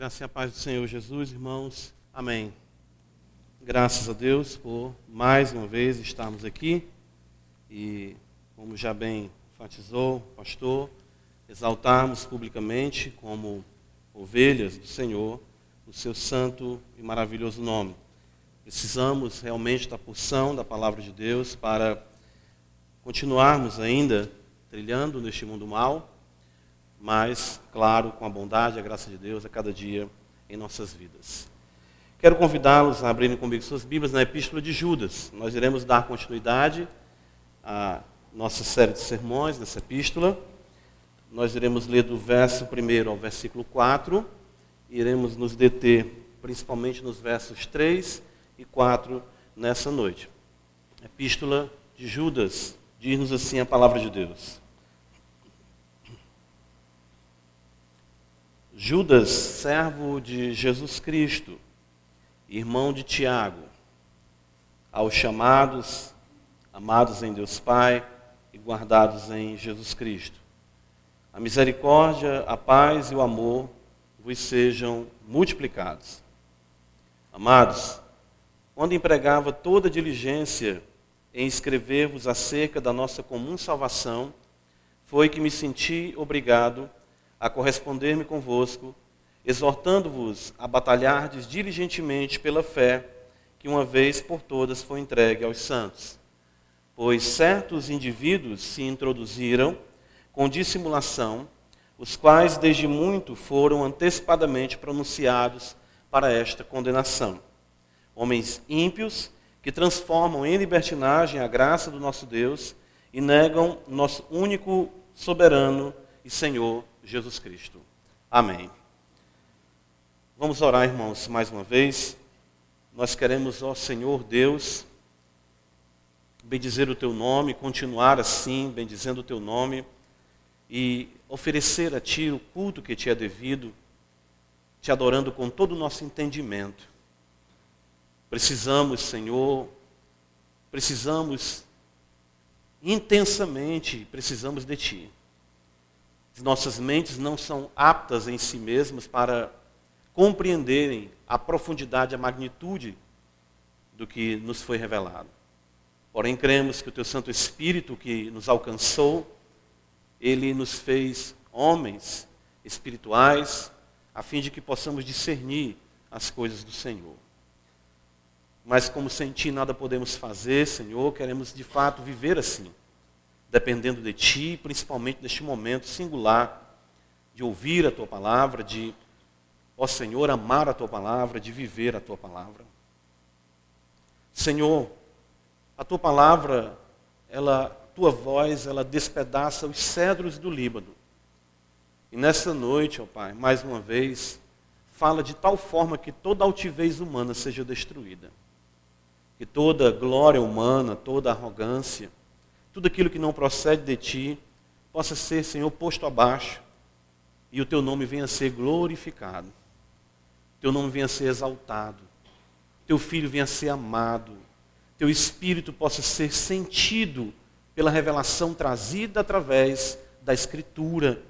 Graça e a paz do Senhor Jesus, irmãos. Amém. Graças a Deus por mais uma vez estarmos aqui e, como já bem enfatizou o pastor, exaltarmos publicamente como ovelhas do Senhor o seu santo e maravilhoso nome. Precisamos realmente da porção da palavra de Deus para continuarmos ainda trilhando neste mundo mal mas, claro, com a bondade e a graça de Deus a cada dia em nossas vidas. Quero convidá-los a abrirem comigo suas Bíblias na Epístola de Judas. Nós iremos dar continuidade à nossa série de sermões nessa epístola. Nós iremos ler do verso 1 ao versículo 4. Iremos nos deter principalmente nos versos 3 e 4 nessa noite. Epístola de Judas diz-nos assim a palavra de Deus. Judas, servo de Jesus Cristo, irmão de Tiago, aos chamados, amados em Deus Pai e guardados em Jesus Cristo. A misericórdia, a paz e o amor vos sejam multiplicados. Amados, quando empregava toda diligência em escrever-vos acerca da nossa comum salvação, foi que me senti obrigado a corresponder-me convosco, exortando-vos a batalhardes diligentemente pela fé que uma vez por todas foi entregue aos santos. Pois certos indivíduos se introduziram com dissimulação, os quais desde muito foram antecipadamente pronunciados para esta condenação. Homens ímpios que transformam em libertinagem a graça do nosso Deus e negam nosso único soberano e Senhor Jesus Cristo. Amém. Vamos orar, irmãos, mais uma vez. Nós queremos, ó Senhor Deus, bendizer o teu nome, continuar assim, bendizendo o teu nome e oferecer a ti o culto que te é devido, te adorando com todo o nosso entendimento. Precisamos, Senhor, precisamos intensamente, precisamos de ti nossas mentes não são aptas em si mesmas para compreenderem a profundidade, a magnitude do que nos foi revelado. Porém, cremos que o Teu Santo Espírito que nos alcançou, ele nos fez homens espirituais, a fim de que possamos discernir as coisas do Senhor. Mas, como sem Ti nada podemos fazer, Senhor, queremos de fato viver assim dependendo de Ti, principalmente neste momento singular de ouvir a Tua palavra, de, ó Senhor, amar a Tua palavra, de viver a Tua palavra. Senhor, a Tua palavra, ela, Tua voz, ela despedaça os cedros do Líbano. E nessa noite, ó Pai, mais uma vez, fala de tal forma que toda altivez humana seja destruída. Que toda glória humana, toda arrogância, tudo aquilo que não procede de ti possa ser, Senhor, posto abaixo e o teu nome venha a ser glorificado, teu nome venha a ser exaltado, teu filho venha a ser amado, teu espírito possa ser sentido pela revelação trazida através da Escritura.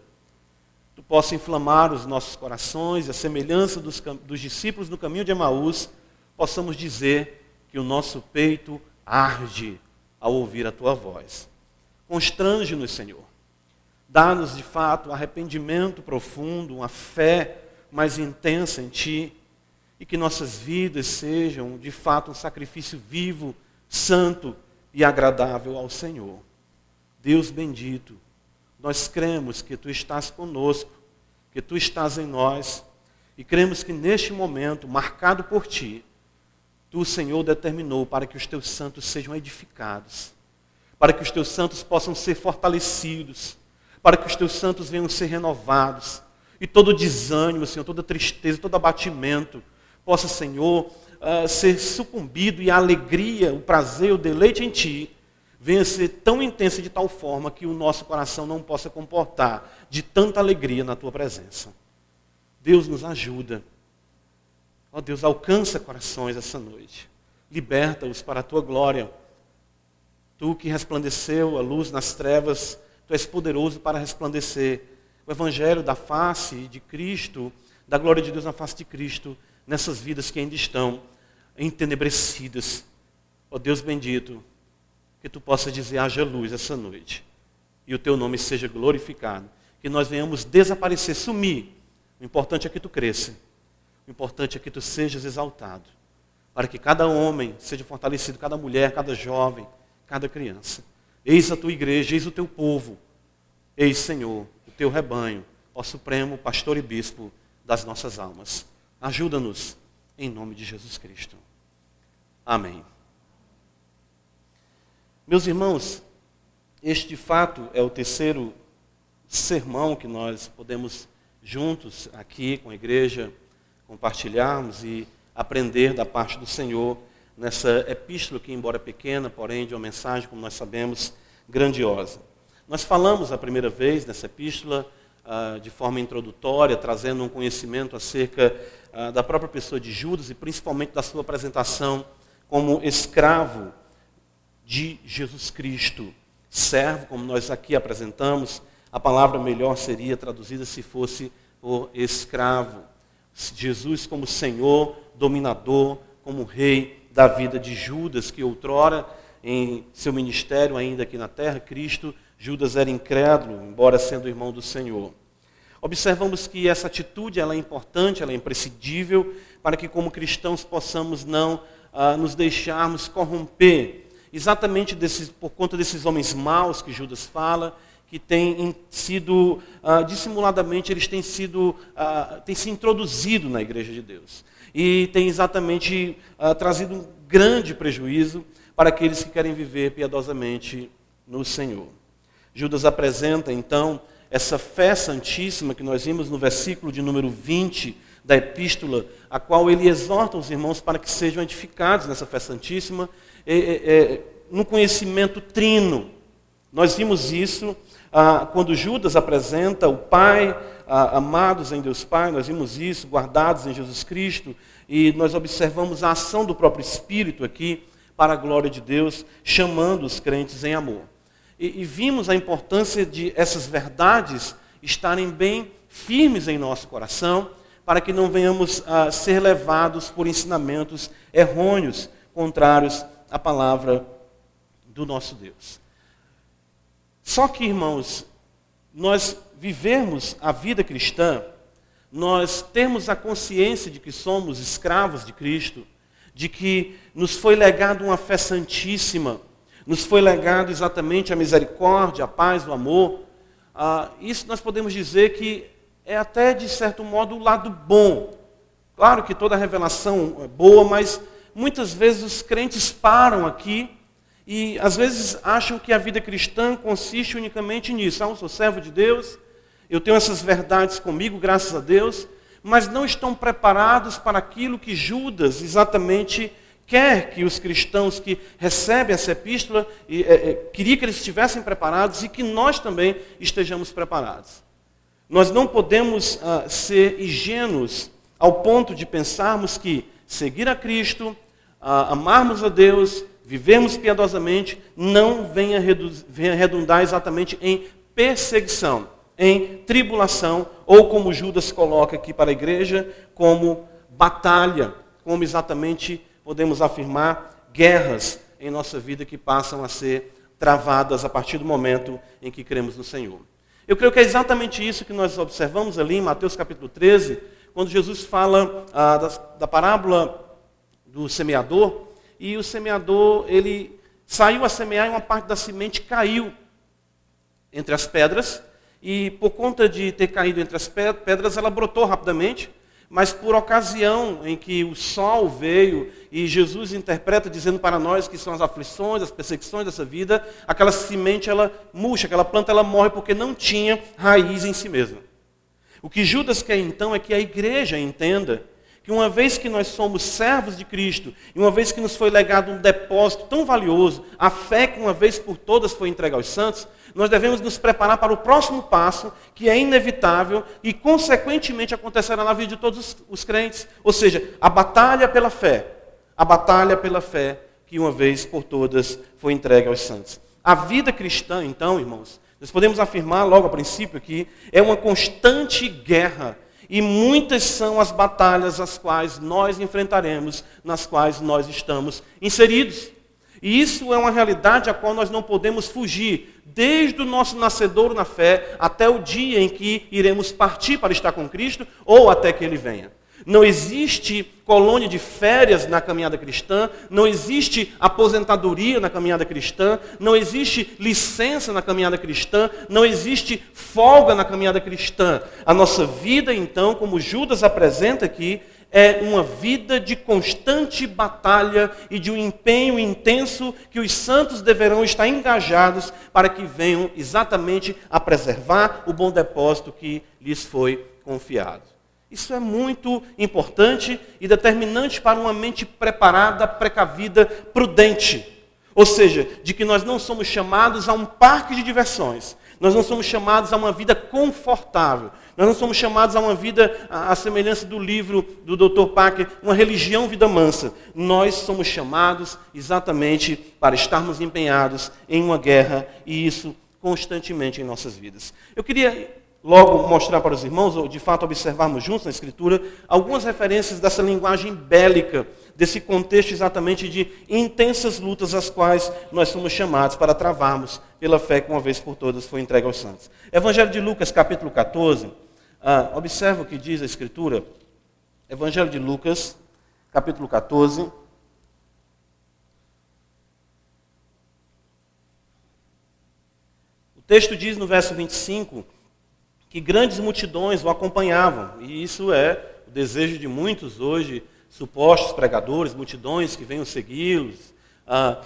Tu possa inflamar os nossos corações, a semelhança dos, dos discípulos no caminho de Emaús, possamos dizer que o nosso peito arde ao ouvir a tua voz. Constrange-nos, Senhor. Dá-nos de fato arrependimento profundo, uma fé mais intensa em Ti, e que nossas vidas sejam de fato um sacrifício vivo, santo e agradável ao Senhor. Deus bendito, nós cremos que Tu estás conosco, que Tu estás em nós, e cremos que neste momento, marcado por Ti, Tu, Senhor, determinou para que os teus santos sejam edificados, para que os teus santos possam ser fortalecidos, para que os teus santos venham ser renovados, e todo desânimo, Senhor, toda tristeza, todo abatimento, possa, Senhor, uh, ser sucumbido e a alegria, o prazer, o deleite em Ti, venha ser tão intensa de tal forma que o nosso coração não possa comportar de tanta alegria na Tua presença. Deus nos ajuda. Ó oh, Deus, alcança corações essa noite. Liberta-os para a tua glória. Tu que resplandeceu a luz nas trevas, tu és poderoso para resplandecer o evangelho da face de Cristo da glória de Deus na face de Cristo, nessas vidas que ainda estão entenebrecidas. Ó oh Deus bendito, que tu possa dizer, haja luz essa noite, e o teu nome seja glorificado, que nós venhamos desaparecer, sumir. O importante é que tu cresça, o importante é que tu sejas exaltado, para que cada homem seja fortalecido, cada mulher, cada jovem, cada criança. Eis a tua igreja, eis o teu povo, eis, Senhor, o teu rebanho, ó Supremo Pastor e Bispo das nossas almas. Ajuda-nos, em nome de Jesus Cristo. Amém. Meus irmãos, este de fato é o terceiro sermão que nós podemos juntos aqui com a igreja compartilharmos e aprender da parte do Senhor nessa epístola que, embora pequena, porém de uma mensagem, como nós sabemos, grandiosa. Nós falamos a primeira vez nessa epístola uh, de forma introdutória, trazendo um conhecimento acerca uh, da própria pessoa de Judas e principalmente da sua apresentação como escravo de Jesus Cristo. Servo, como nós aqui apresentamos, a palavra melhor seria traduzida se fosse o escravo. Jesus como Senhor, dominador, como rei da vida de Judas, que outrora, em seu ministério ainda aqui na terra, Cristo, Judas era incrédulo, embora sendo irmão do Senhor. Observamos que essa atitude ela é importante, ela é imprescindível, para que como cristãos possamos não ah, nos deixarmos corromper exatamente desses, por conta desses homens maus que Judas fala, que têm sido, ah, dissimuladamente, eles têm sido, ah, têm se introduzido na igreja de Deus. E têm exatamente ah, trazido um grande prejuízo para aqueles que querem viver piedosamente no Senhor. Judas apresenta, então, essa fé santíssima que nós vimos no versículo de número 20 da epístola, a qual ele exorta os irmãos para que sejam edificados nessa fé santíssima, é, é, no conhecimento trino. Nós vimos isso ah, quando Judas apresenta o Pai, ah, amados em Deus Pai, nós vimos isso, guardados em Jesus Cristo, e nós observamos a ação do próprio Espírito aqui, para a glória de Deus, chamando os crentes em amor. E, e vimos a importância de essas verdades estarem bem firmes em nosso coração, para que não venhamos a ser levados por ensinamentos errôneos, contrários à palavra do nosso Deus. Só que, irmãos, nós vivermos a vida cristã, nós termos a consciência de que somos escravos de Cristo, de que nos foi legado uma fé santíssima, nos foi legado exatamente a misericórdia, a paz, o amor. Ah, isso nós podemos dizer que é até, de certo modo, o lado bom. Claro que toda revelação é boa, mas muitas vezes os crentes param aqui e às vezes acham que a vida cristã consiste unicamente nisso. Ah, eu sou servo de Deus, eu tenho essas verdades comigo, graças a Deus, mas não estão preparados para aquilo que Judas exatamente quer que os cristãos que recebem essa epístola, e, é, é, queria que eles estivessem preparados e que nós também estejamos preparados. Nós não podemos ah, ser ingênuos ao ponto de pensarmos que seguir a Cristo, ah, amarmos a Deus, vivemos piedosamente, não venha, venha redundar exatamente em perseguição, em tribulação, ou como Judas coloca aqui para a igreja, como batalha, como exatamente podemos afirmar guerras em nossa vida que passam a ser travadas a partir do momento em que cremos no Senhor. Eu creio que é exatamente isso que nós observamos ali em Mateus capítulo 13, quando Jesus fala ah, da, da parábola do semeador, e o semeador, ele saiu a semear e uma parte da semente caiu entre as pedras, e por conta de ter caído entre as pedras, ela brotou rapidamente, mas por ocasião em que o sol veio e Jesus interpreta dizendo para nós que são as aflições, as perseguições dessa vida, aquela semente ela murcha, aquela planta ela morre porque não tinha raiz em si mesma. O que Judas quer então é que a igreja entenda uma vez que nós somos servos de Cristo, e uma vez que nos foi legado um depósito tão valioso, a fé que uma vez por todas foi entregue aos santos, nós devemos nos preparar para o próximo passo, que é inevitável e consequentemente acontecerá na vida de todos os, os crentes, ou seja, a batalha pela fé, a batalha pela fé que uma vez por todas foi entregue aos santos. A vida cristã, então, irmãos, nós podemos afirmar logo a princípio que é uma constante guerra E muitas são as batalhas as quais nós enfrentaremos, nas quais nós estamos inseridos. E isso é uma realidade a qual nós não podemos fugir, desde o nosso nascedouro na fé até o dia em que iremos partir para estar com Cristo ou até que Ele venha. Não existe colônia de férias na caminhada cristã, não existe aposentadoria na caminhada cristã, não existe licença na caminhada cristã, não existe folga na caminhada cristã. A nossa vida, então, como Judas apresenta aqui, é uma vida de constante batalha e de um empenho intenso que os santos deverão estar engajados para que venham exatamente a preservar o bom depósito que lhes foi confiado. Isso é muito importante e determinante para uma mente preparada, precavida, prudente. Ou seja, de que nós não somos chamados a um parque de diversões, nós não somos chamados a uma vida confortável, nós não somos chamados a uma vida, à semelhança do livro do Dr. Packer, uma religião vida mansa. Nós somos chamados exatamente para estarmos empenhados em uma guerra e isso constantemente em nossas vidas. Eu queria logo mostrar para os irmãos, ou de fato observarmos juntos na Escritura, algumas referências dessa linguagem bélica, desse contexto exatamente de intensas lutas às quais nós somos chamados para travarmos pela fé que uma vez por todas foi entregue aos santos. Evangelho de Lucas, capítulo 14. Ah, observa o que diz a Escritura. Evangelho de Lucas, capítulo 14. O texto diz no verso 25 que grandes multidões o acompanhavam, e isso é o desejo de muitos hoje, supostos pregadores, multidões que venham segui-los, ah,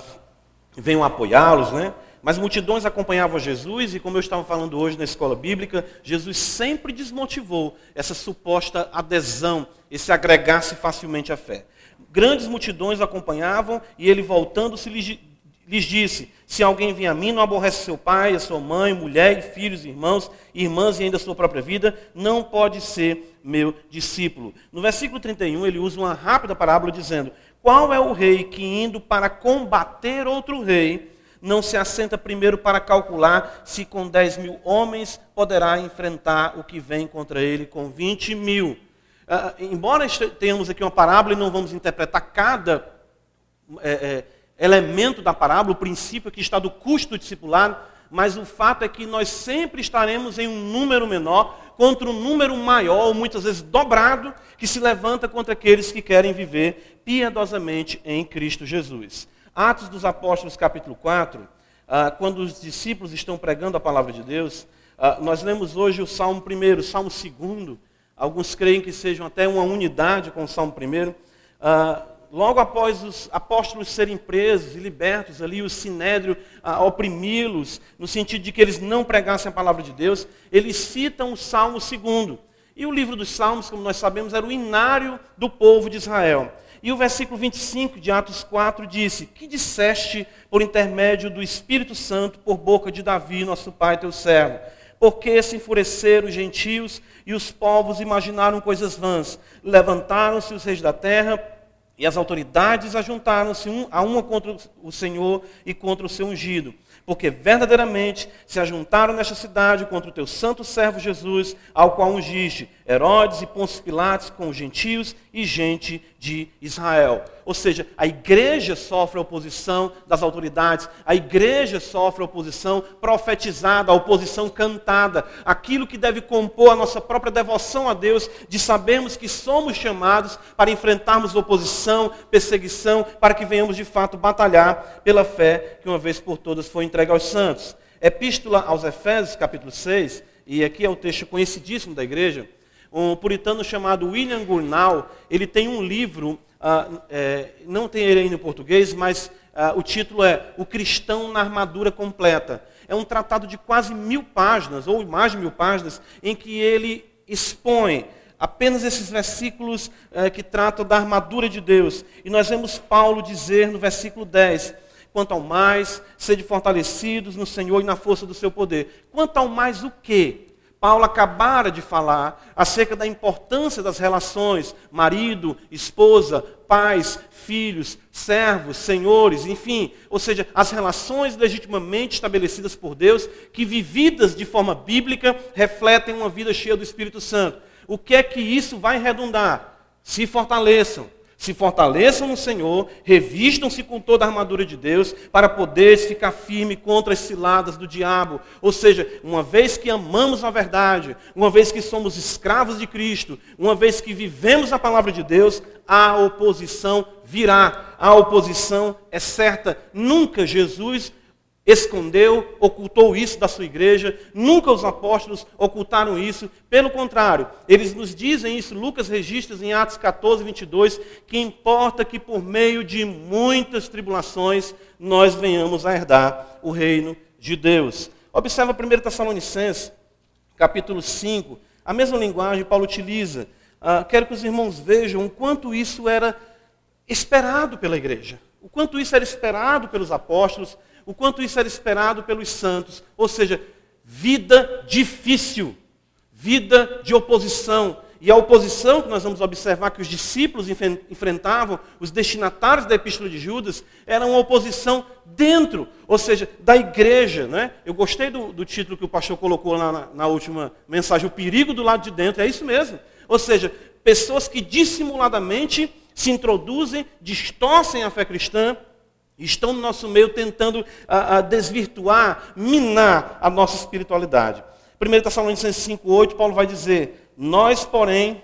venham apoiá-los, né? Mas multidões acompanhavam Jesus e, como eu estava falando hoje na escola bíblica, Jesus sempre desmotivou essa suposta adesão, esse agregar-se facilmente à fé. Grandes multidões acompanhavam e ele, voltando-se, lhes disse: Se alguém vem a mim, não aborrece seu pai, a sua mãe, mulher, filhos, irmãos, irmãs e ainda a sua própria vida, não pode ser meu discípulo. No versículo 31, ele usa uma rápida parábola dizendo: Qual é o rei que, indo para combater outro rei, não se assenta primeiro para calcular se com 10 mil homens poderá enfrentar o que vem contra ele com 20 mil. Uh, embora tenhamos aqui uma parábola e não vamos interpretar cada é, é, elemento da parábola, o princípio aqui está do custo discipulado, mas o fato é que nós sempre estaremos em um número menor contra um número maior, muitas vezes dobrado, que se levanta contra aqueles que querem viver piedosamente em Cristo Jesus. Atos dos Apóstolos, capítulo 4, ah, quando os discípulos estão pregando a palavra de Deus, ah, nós lemos hoje o Salmo 1, o Salmo 2. Alguns creem que sejam até uma unidade com o Salmo 1. Logo após os apóstolos serem presos e libertos ali, o sinédrio oprimi-los, no sentido de que eles não pregassem a palavra de Deus, eles citam o Salmo 2. E o livro dos Salmos, como nós sabemos, era o inário do povo de Israel. E o versículo 25 de Atos 4 disse: Que disseste por intermédio do Espírito Santo, por boca de Davi, nosso pai, teu servo? Porque se enfureceram os gentios e os povos imaginaram coisas vãs. Levantaram-se os reis da terra e as autoridades ajuntaram-se um, a uma contra o Senhor e contra o seu ungido. Porque verdadeiramente se ajuntaram nesta cidade contra o teu santo servo Jesus, ao qual ungiste Herodes e Pôncio Pilatos com os gentios e gente de Israel. Ou seja, a igreja sofre a oposição das autoridades, a igreja sofre a oposição profetizada, a oposição cantada, aquilo que deve compor a nossa própria devoção a Deus, de sabermos que somos chamados para enfrentarmos oposição, perseguição, para que venhamos de fato batalhar pela fé que uma vez por todas foi entregue aos santos. Epístola aos Efésios, capítulo 6, e aqui é o texto conhecidíssimo da igreja, um puritano chamado William Gurnall, ele tem um livro, ah, é, não tem ele ainda em português, mas ah, o título é O Cristão na Armadura Completa. É um tratado de quase mil páginas, ou mais de mil páginas, em que ele expõe apenas esses versículos eh, que tratam da armadura de Deus. E nós vemos Paulo dizer no versículo 10: Quanto ao mais, sede fortalecidos no Senhor e na força do seu poder. Quanto ao mais o quê? Paulo acabara de falar acerca da importância das relações, marido, esposa, pais, filhos, servos, senhores, enfim, ou seja, as relações legitimamente estabelecidas por Deus, que vividas de forma bíblica refletem uma vida cheia do Espírito Santo. o que é que isso vai redundar? Se fortaleçam. Se fortaleçam no Senhor, revistam-se com toda a armadura de Deus, para poder ficar firme contra as ciladas do diabo. Ou seja, uma vez que amamos a verdade, uma vez que somos escravos de Cristo, uma vez que vivemos a palavra de Deus, a oposição virá. A oposição é certa. Nunca Jesus escondeu, ocultou isso da sua igreja, nunca os apóstolos ocultaram isso, pelo contrário, eles nos dizem isso, Lucas registra em Atos 14, 22, que importa que por meio de muitas tribulações nós venhamos a herdar o reino de Deus. Observa 1 Tessalonicenses, capítulo 5, a mesma linguagem Paulo utiliza. Uh, quero que os irmãos vejam o quanto isso era esperado pela igreja, o quanto isso era esperado pelos apóstolos, o quanto isso era esperado pelos santos. Ou seja, vida difícil, vida de oposição. E a oposição que nós vamos observar que os discípulos enfrentavam, os destinatários da Epístola de Judas, era uma oposição dentro, ou seja, da igreja. Né? Eu gostei do, do título que o pastor colocou lá na, na última mensagem, o perigo do lado de dentro, é isso mesmo. Ou seja, pessoas que dissimuladamente se introduzem, distorcem a fé cristã, estão no nosso meio tentando a, a desvirtuar, minar a nossa espiritualidade. 1 Tessalonicenses 5,8, Paulo vai dizer: Nós, porém,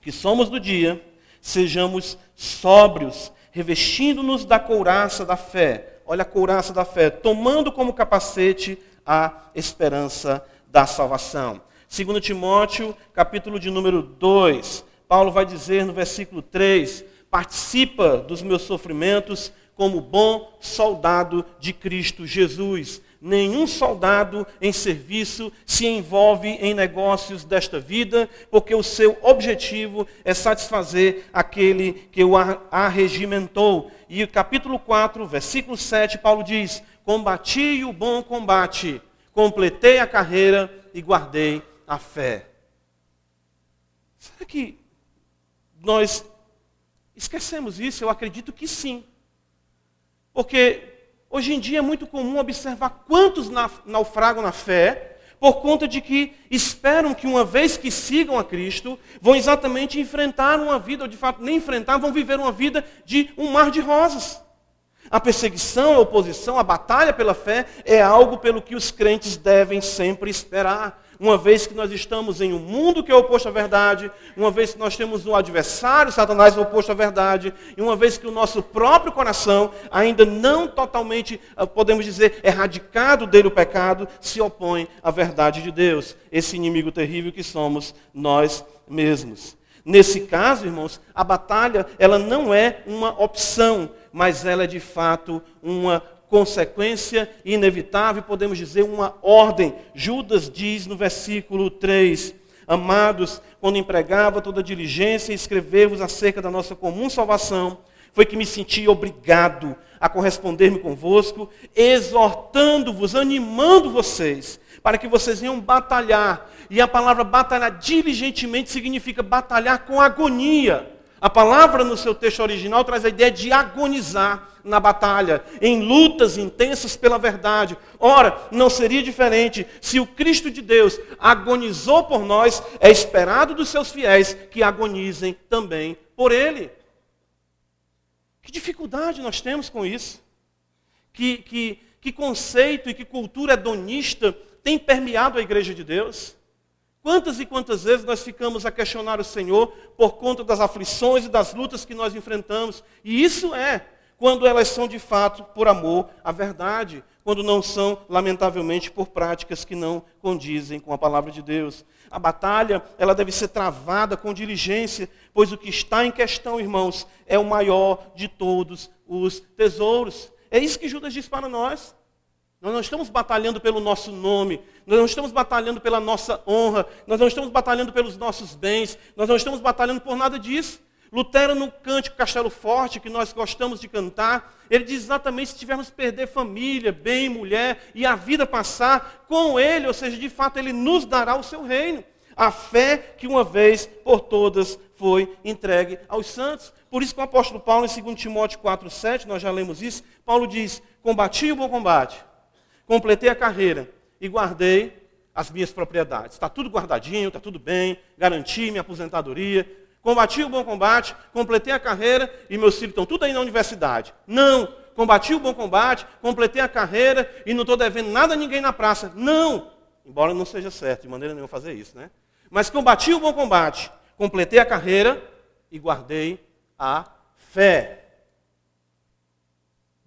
que somos do dia, sejamos sóbrios, revestindo-nos da couraça da fé. Olha a couraça da fé, tomando como capacete a esperança da salvação. 2 Timóteo, capítulo de número 2, Paulo vai dizer no versículo 3: Participa dos meus sofrimentos como bom soldado de Cristo Jesus. Nenhum soldado em serviço se envolve em negócios desta vida, porque o seu objetivo é satisfazer aquele que o arregimentou. E capítulo 4, versículo 7, Paulo diz: Combati o bom combate, completei a carreira e guardei a fé. Será que nós esquecemos isso? Eu acredito que sim. Porque hoje em dia é muito comum observar quantos naufragam na fé, por conta de que esperam que uma vez que sigam a Cristo, vão exatamente enfrentar uma vida, ou de fato nem enfrentar, vão viver uma vida de um mar de rosas. A perseguição, a oposição, a batalha pela fé é algo pelo que os crentes devem sempre esperar uma vez que nós estamos em um mundo que é oposto à verdade, uma vez que nós temos um adversário, Satanás, oposto à verdade, e uma vez que o nosso próprio coração, ainda não totalmente, ah, podemos dizer, erradicado dele o pecado, se opõe à verdade de Deus, esse inimigo terrível que somos nós mesmos. Nesse caso, irmãos, a batalha, ela não é uma opção, mas ela é de fato uma consequência inevitável, podemos dizer uma ordem. Judas diz no versículo 3: Amados, quando empregava toda diligência em escrever-vos acerca da nossa comum salvação, foi que me senti obrigado a corresponder-me convosco, exortando-vos, animando vocês, para que vocês venham batalhar. E a palavra batalhar diligentemente significa batalhar com agonia. A palavra no seu texto original traz a ideia de agonizar na batalha, em lutas intensas pela verdade. Ora, não seria diferente se o Cristo de Deus agonizou por nós, é esperado dos seus fiéis que agonizem também por Ele. Que dificuldade nós temos com isso? Que, que, que conceito e que cultura hedonista tem permeado a igreja de Deus? Quantas e quantas vezes nós ficamos a questionar o Senhor por conta das aflições e das lutas que nós enfrentamos? E isso é quando elas são de fato por amor à verdade, quando não são, lamentavelmente, por práticas que não condizem com a palavra de Deus. A batalha, ela deve ser travada com diligência, pois o que está em questão, irmãos, é o maior de todos os tesouros. É isso que Judas diz para nós. Nós não estamos batalhando pelo nosso nome, nós não estamos batalhando pela nossa honra, nós não estamos batalhando pelos nossos bens, nós não estamos batalhando por nada disso. Lutero, no cântico Castelo Forte, que nós gostamos de cantar, ele diz exatamente se tivermos perder família, bem, mulher e a vida passar com ele, ou seja, de fato, ele nos dará o seu reino. A fé que uma vez por todas foi entregue aos santos. Por isso que o apóstolo Paulo, em 2 Timóteo 4,7, nós já lemos isso, Paulo diz: Combati o bom combate, completei a carreira e guardei as minhas propriedades. Está tudo guardadinho, está tudo bem, garanti minha aposentadoria, combati o bom combate, completei a carreira e meus filhos estão tudo aí na universidade. Não, combati o bom combate, completei a carreira e não estou devendo nada a ninguém na praça. Não, embora não seja certo, de maneira nenhuma fazer isso, né? Mas combati o bom combate, completei a carreira e guardei a fé.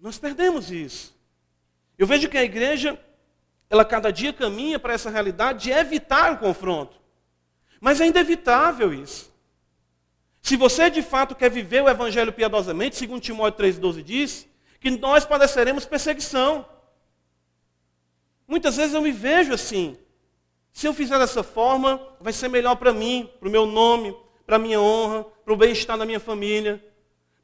Nós perdemos isso. Eu vejo que a igreja ela cada dia caminha para essa realidade de evitar o confronto. Mas é inevitável isso. Se você de fato quer viver o evangelho piedosamente, segundo Timóteo 3,12 diz, que nós padeceremos perseguição. Muitas vezes eu me vejo assim. Se eu fizer dessa forma, vai ser melhor para mim, para o meu nome, para a minha honra, para o bem-estar da minha família.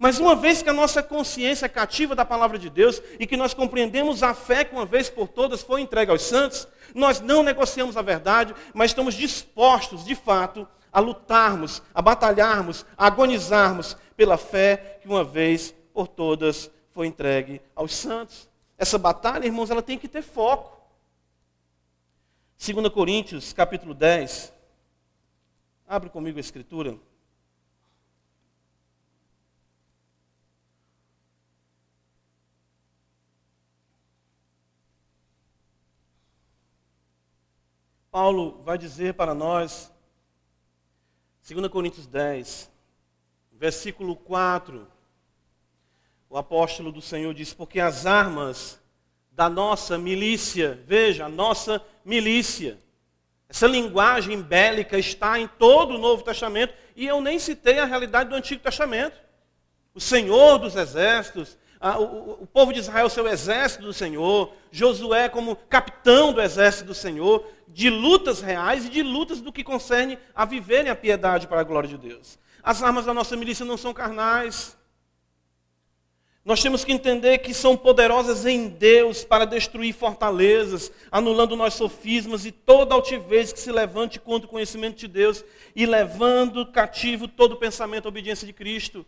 Mas uma vez que a nossa consciência é cativa da palavra de Deus e que nós compreendemos a fé que uma vez por todas foi entregue aos santos, nós não negociamos a verdade, mas estamos dispostos, de fato, a lutarmos, a batalharmos, a agonizarmos pela fé que uma vez por todas foi entregue aos santos. Essa batalha, irmãos, ela tem que ter foco. 2 Coríntios, capítulo 10. Abre comigo a escritura. Paulo vai dizer para nós, 2 Coríntios 10, versículo 4, o apóstolo do Senhor diz: Porque as armas da nossa milícia, veja, a nossa milícia, essa linguagem bélica está em todo o Novo Testamento, e eu nem citei a realidade do Antigo Testamento. O Senhor dos Exércitos, o, o, povo de Israel, seu exército do Senhor, Josué como capitão do exército do Senhor, de lutas reais e de lutas do que concerne a viverem a piedade para a glória de Deus. As armas da nossa milícia não são carnais. Nós temos que entender que são poderosas em Deus para destruir fortalezas, anulando nós sofismas e toda altivez que se levante contra o conhecimento de Deus e levando cativo todo pensamento à obediência de Cristo.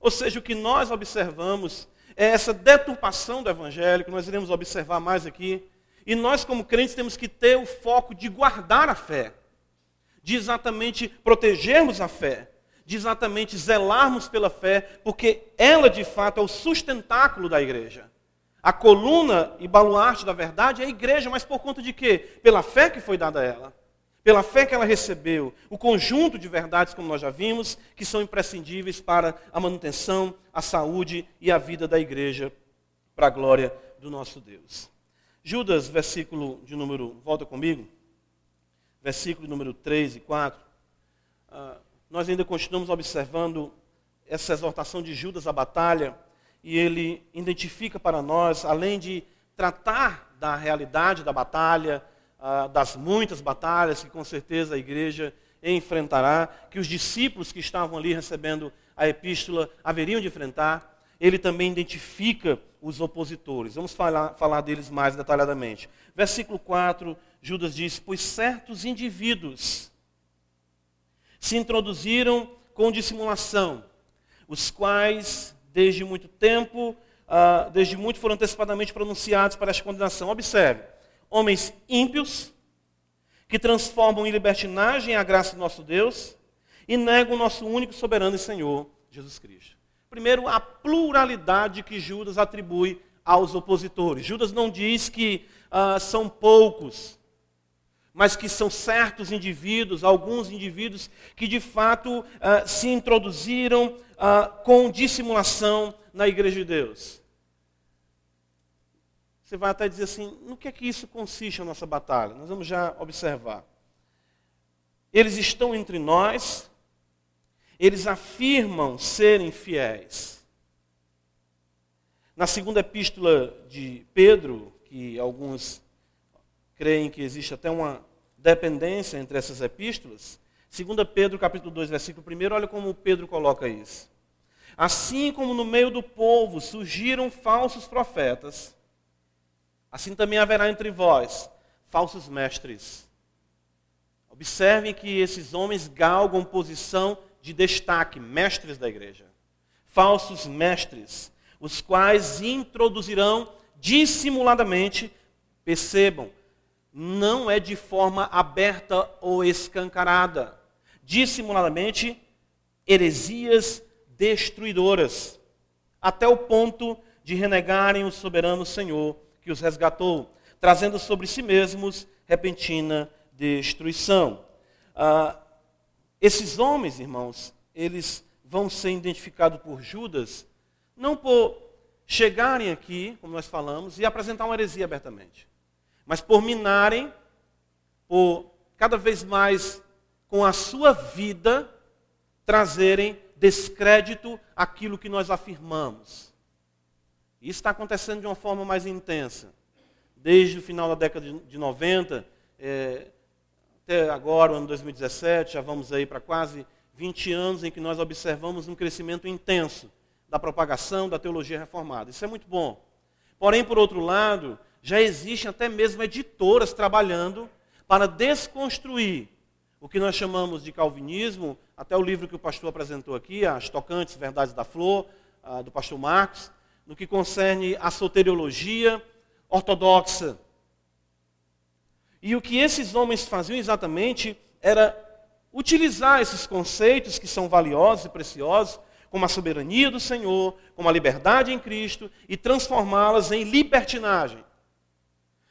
Ou seja, o que nós observamos é essa deturpação do evangelho, que nós iremos observar mais aqui. E nós, como crentes, temos que ter o foco de guardar a fé, de exatamente protegermos a fé, de exatamente zelarmos pela fé, porque ela de fato é o sustentáculo da igreja. A coluna e baluarte da verdade é a igreja, mas por conta de quê? Pela fé que foi dada a ela pela fé que ela recebeu, o conjunto de verdades, como nós já vimos, que são imprescindíveis para a manutenção, a saúde e a vida da igreja, para a glória do nosso Deus. Judas, versículo de número, volta comigo, versículo número 3 e 4. Uh, nós ainda continuamos observando essa exortação de Judas à batalha, e ele identifica para nós, além de tratar da realidade da batalha, ah, das muitas batalhas que com certeza a igreja enfrentará, que os discípulos que estavam ali recebendo a epístola haveriam de enfrentar, ele também identifica os opositores. Vamos falar, falar deles mais detalhadamente. Versículo 4, Judas diz: Pois certos indivíduos se introduziram com dissimulação, os quais, desde muito tempo, uh, desde muito foram antecipadamente pronunciados para esta condenação. Observe, homens ímpios, que transformam em libertinagem a graça do nosso Deus e negam o nosso único soberano e Senhor, Jesus Cristo. Primeiro, a pluralidade que Judas atribui aos opositores. Judas não diz que uh, são poucos, mas que são certos indivíduos, alguns indivíduos que de fato uh, se introduziram uh, com dissimulação na igreja de Deus. Você vai até dizer assim: no que é que isso consiste a nossa batalha? Nós vamos já observar. Eles estão entre nós, eles afirmam serem fiéis. Na segunda epístola de Pedro, que alguns creem que existe até uma dependência entre essas epístolas, 2 Pedro capítulo 2, versículo 1, olha como Pedro coloca isso. Assim como no meio do povo surgiram falsos profetas, Assim também haverá entre vós falsos mestres. Observem que esses homens galgam posição de destaque, mestres da igreja. Falsos mestres, os quais introduzirão dissimuladamente, percebam, não é de forma aberta ou escancarada. Dissimuladamente, heresias destruidoras, até o ponto de renegarem o soberano Senhor que os resgatou, trazendo sobre si mesmos repentina destruição. Ah, esses homens, irmãos, eles vão ser identificados por Judas, não por chegarem aqui, como nós falamos, e apresentar uma heresia abertamente, mas por minarem, por cada vez mais com a sua vida trazerem descrédito àquilo que nós afirmamos. Isso está acontecendo de uma forma mais intensa. Desde o final da década de 90, é, até agora, o ano 2017, já vamos aí para quase 20 anos em que nós observamos um crescimento intenso da propagação da teologia reformada. Isso é muito bom. Porém, por outro lado, já existem até mesmo editoras trabalhando para desconstruir o que nós chamamos de calvinismo, até o livro que o pastor apresentou aqui, As Tocantes Verdades da Flor, do pastor Marcos, no que concerne a soteriologia ortodoxa. E o que esses homens faziam exatamente era utilizar esses conceitos que são valiosos e preciosos, como a soberania do Senhor, como a liberdade em Cristo, e transformá-las em libertinagem.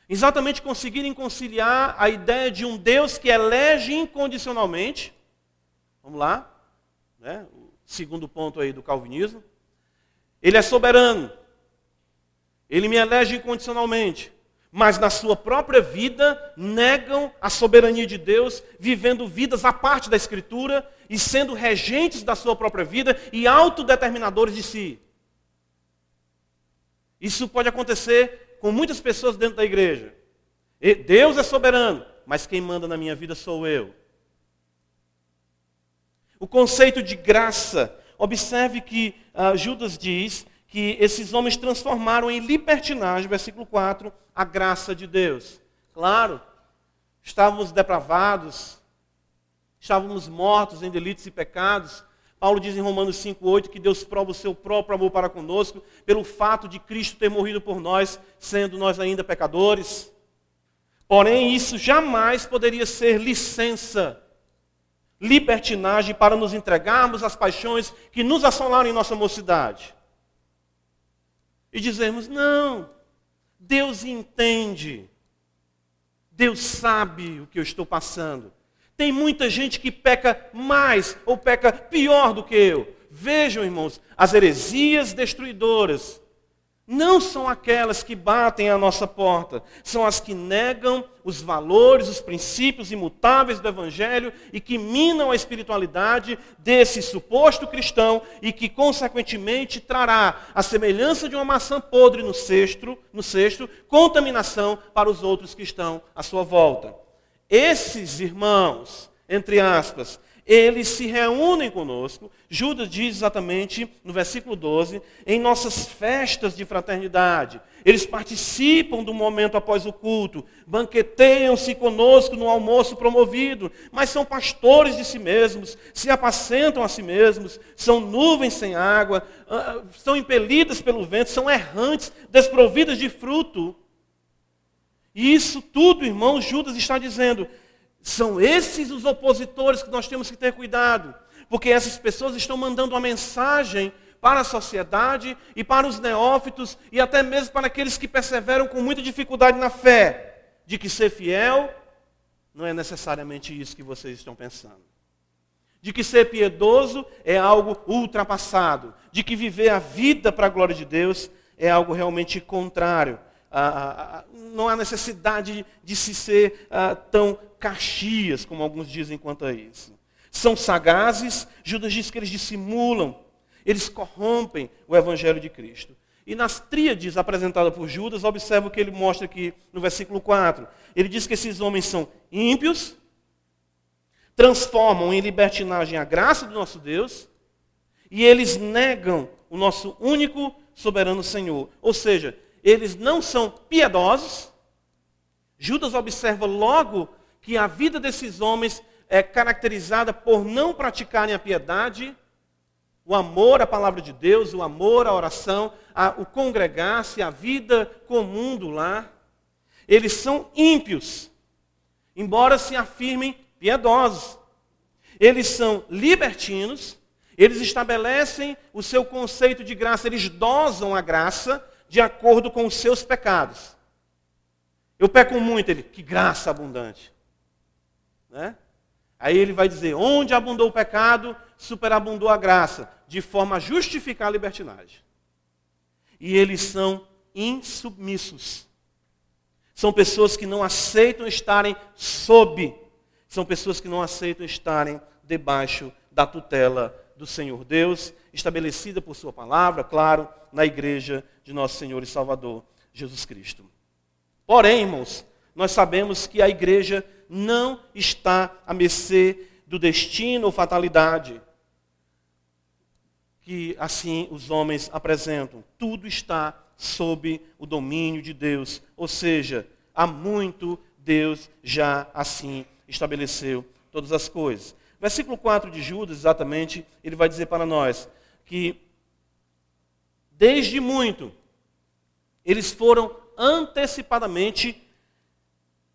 Exatamente conseguirem conciliar a ideia de um Deus que elege incondicionalmente. Vamos lá, né? o segundo ponto aí do calvinismo. Ele é soberano. Ele me elege incondicionalmente. Mas na sua própria vida negam a soberania de Deus, vivendo vidas à parte da Escritura e sendo regentes da sua própria vida e autodeterminadores de si. Isso pode acontecer com muitas pessoas dentro da igreja. Deus é soberano, mas quem manda na minha vida sou eu. O conceito de graça. Observe que uh, Judas diz que esses homens transformaram em libertinagem, versículo 4, a graça de Deus. Claro, estávamos depravados, estávamos mortos em delitos e pecados, Paulo diz em Romanos 5,8 que Deus prova o seu próprio amor para conosco pelo fato de Cristo ter morrido por nós, sendo nós ainda pecadores. Porém, isso jamais poderia ser licença, libertinagem para nos entregarmos às paixões que nos assolaram em nossa mocidade. E dizermos: não, Deus entende, Deus sabe o que eu estou passando. Tem muita gente que peca mais ou peca pior do que eu. Vejam, irmãos, as heresias destruidoras não são aquelas que batem à nossa porta, são as que negam os valores, os princípios imutáveis do Evangelho e que minam a espiritualidade desse suposto cristão e que, consequentemente, trará a semelhança de uma maçã podre no cesto, no cesto contaminação para os outros que estão à sua volta. Esses irmãos, entre aspas, eles se reúnem conosco, Judas diz exatamente no versículo 12, em nossas festas de fraternidade. Eles participam do momento após o culto, banqueteiam-se conosco no almoço promovido, mas são pastores de si mesmos, se apacentam a si mesmos, são nuvens sem água, ah, são impelidas pelo vento, são errantes, desprovidas de fruto. E isso tudo, irmãos, Judas está dizendo, são esses os opositores que nós temos que ter cuidado, porque essas pessoas estão mandando uma mensagem para a sociedade e para os neófitos e até mesmo para aqueles que perseveram com muita dificuldade na fé, de que ser fiel não é necessariamente isso que vocês estão pensando. De que ser piedoso é algo ultrapassado, de que viver a vida para a glória de Deus é algo realmente contrário não há necessidade de se ser ah, tão caxias, como alguns dizem quanto a isso. São sagazes, Judas diz que eles dissimulam, eles corrompem o evangelho de Cristo. E nas tríades apresentadas por Judas, observa o que ele mostra aqui no versículo 4. Ele diz que esses homens são ímpios, transformam em libertinagem a graça do nosso Deus, e eles negam o nosso único soberano Senhor. Ou seja, eles não são piedosos. Judas observa logo que a vida desses homens é caracterizada por não praticarem a piedade, o amor à palavra de Deus, o amor à oração, a, o congregar-se, a vida comum do lar. Eles são ímpios. embora se afirmem piedosos. Eles são libertinos, eles estabelecem o seu conceito de graça, eles dosam a graça de acordo com os seus pecados. Eu peco muito, ele, que graça abundante. Né? Aí ele vai dizer: onde abundou o pecado, superabundou a graça, de forma a justificar a libertinagem. E eles são insubmissos. São pessoas que não aceitam estarem sob, são pessoas que não aceitam estarem debaixo da tutela do Senhor Deus, estabelecida por Sua palavra, claro, na igreja de nosso Senhor e Salvador Jesus Cristo. Porém, irmãos, nós sabemos que a igreja não está à mercê do destino ou fatalidade que assim os homens apresentam. Tudo está sob o domínio de Deus, ou seja, há muito Deus já assim estabeleceu todas as coisas. Versículo 4 de Judas, exatamente, ele vai dizer para nós que desde muito eles foram antecipadamente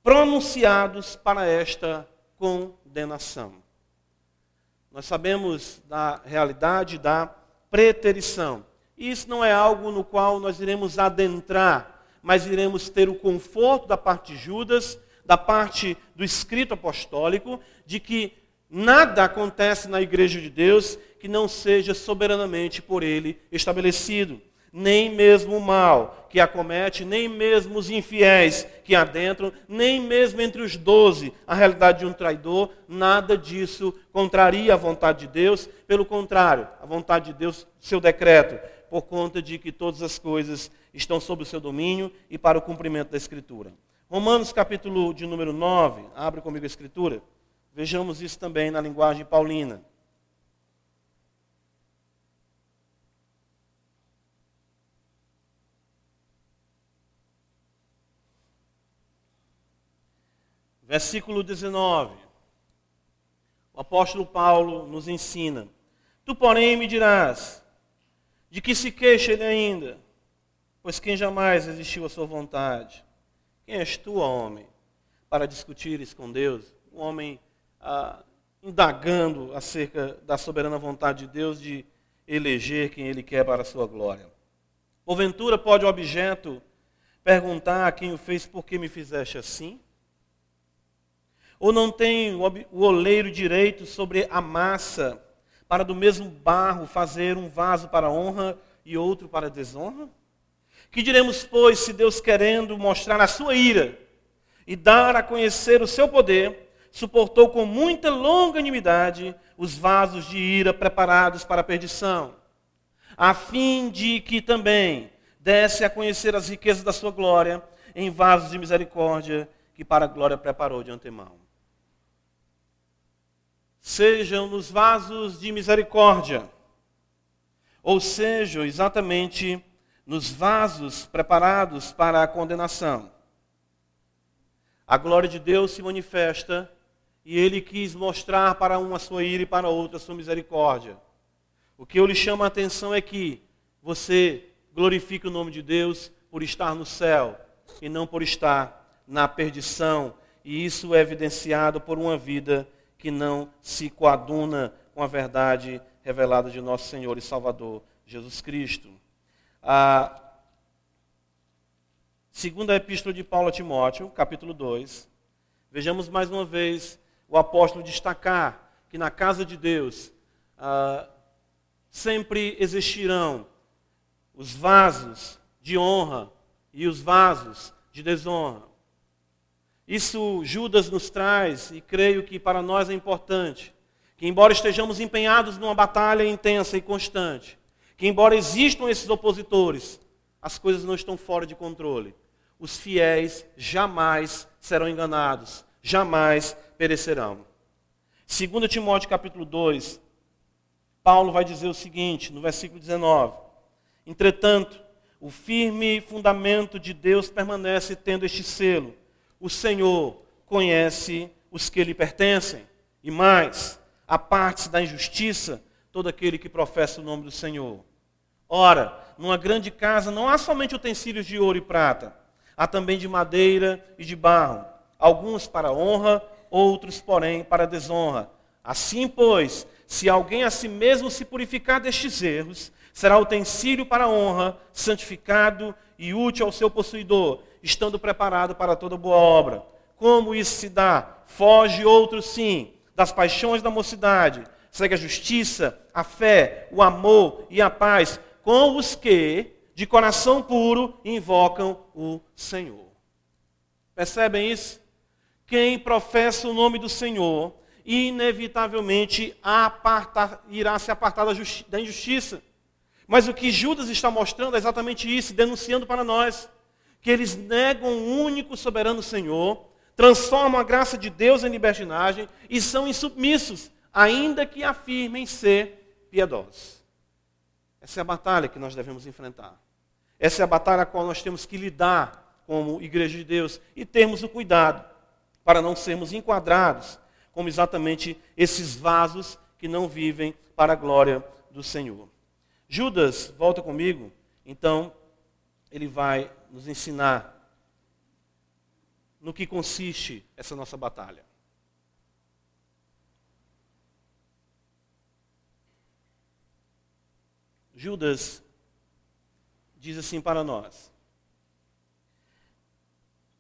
pronunciados para esta condenação. Nós sabemos da realidade da preterição. E isso não é algo no qual nós iremos adentrar, mas iremos ter o conforto da parte de Judas, da parte do escrito apostólico, de que Nada acontece na igreja de Deus que não seja soberanamente por ele estabelecido. Nem mesmo o mal que acomete, nem mesmo os infiéis que adentram, nem mesmo entre os doze, a realidade de um traidor, nada disso contraria a vontade de Deus. Pelo contrário, a vontade de Deus, seu decreto, por conta de que todas as coisas estão sob o seu domínio e para o cumprimento da Escritura. Romanos capítulo de número 9, abre comigo a Escritura. Vejamos isso também na linguagem paulina. Versículo 19. O apóstolo Paulo nos ensina: Tu, porém, me dirás, de que se queixa ele ainda? Pois quem jamais resistiu à sua vontade? Quem és tu, homem, para discutires com Deus? Um homem ah, indagando acerca da soberana vontade de Deus de eleger quem Ele quer para a sua glória. Porventura pode o objeto perguntar a quem o fez por que me fizeste assim? Ou não tem o oleiro direito sobre a massa para do mesmo barro fazer um vaso para honra e outro para desonra? Que diremos, pois, se Deus querendo mostrar a sua ira e dar a conhecer o seu poder, suportou com muita longanimidade os vasos de ira preparados para a perdição, a fim de que também desse a conhecer as riquezas da sua glória em vasos de misericórdia que para a glória preparou de antemão. Sejam nos vasos de misericórdia, ou sejam exatamente nos vasos preparados para a condenação. A glória de Deus se manifesta e ele quis mostrar para um a sua ira e para outro a sua misericórdia. O que eu lhe chamo a atenção é que você glorifique o nome de Deus por estar no céu e não por estar na perdição, e isso é evidenciado por uma vida que não se coaduna com a verdade revelada de nosso Senhor e Salvador Jesus Cristo. A segunda epístola de Paulo a Timóteo, capítulo 2. Vejamos mais uma vez o apóstolo destacar que na casa de Deus ah, sempre existirão os vasos de honra e os vasos de desonra. Isso Judas nos traz, e creio que para nós é importante, que embora estejamos empenhados numa batalha intensa e constante, que embora existam esses opositores, as coisas não estão fora de controle. Os fiéis jamais serão enganados, jamais perecerão. 2 Timóteo capítulo 2, Paulo vai dizer o seguinte, no versículo 19: Entretanto, o firme fundamento de Deus permanece tendo este selo: o Senhor conhece os que lhe pertencem, e mais, a parte da injustiça todo aquele que professa o nome do Senhor. Ora, numa grande casa não há somente utensílios de ouro e prata, há também de madeira e de barro alguns para honra, outros, porém, para desonra. Assim, pois, se alguém a si mesmo se purificar destes erros, será utensílio para honra, santificado e útil ao seu possuidor, estando preparado para toda boa obra. Como isso se dá? Foge outro sim, das paixões da mocidade. Segue a justiça, a fé, o amor e a paz com os que, de coração puro, invocam o Senhor. Percebem isso? Quem professa o nome do Senhor, inevitavelmente aparta, irá se apartar da, da injustiça. Mas o que Judas está mostrando é exatamente isso, denunciando para nós que eles negam o único soberano Senhor, transformam a graça de Deus em libertinagem e são insubmissos, ainda que afirmem ser piedosos. Essa é a batalha que nós devemos enfrentar. Essa é a batalha a qual nós temos que lidar como igreja de Deus e termos o cuidado para não sermos enquadrados como exatamente esses vasos que não vivem para a glória do Senhor. Judas, volta comigo. Então, ele vai nos ensinar no que consiste essa nossa batalha. Judas diz assim para nós: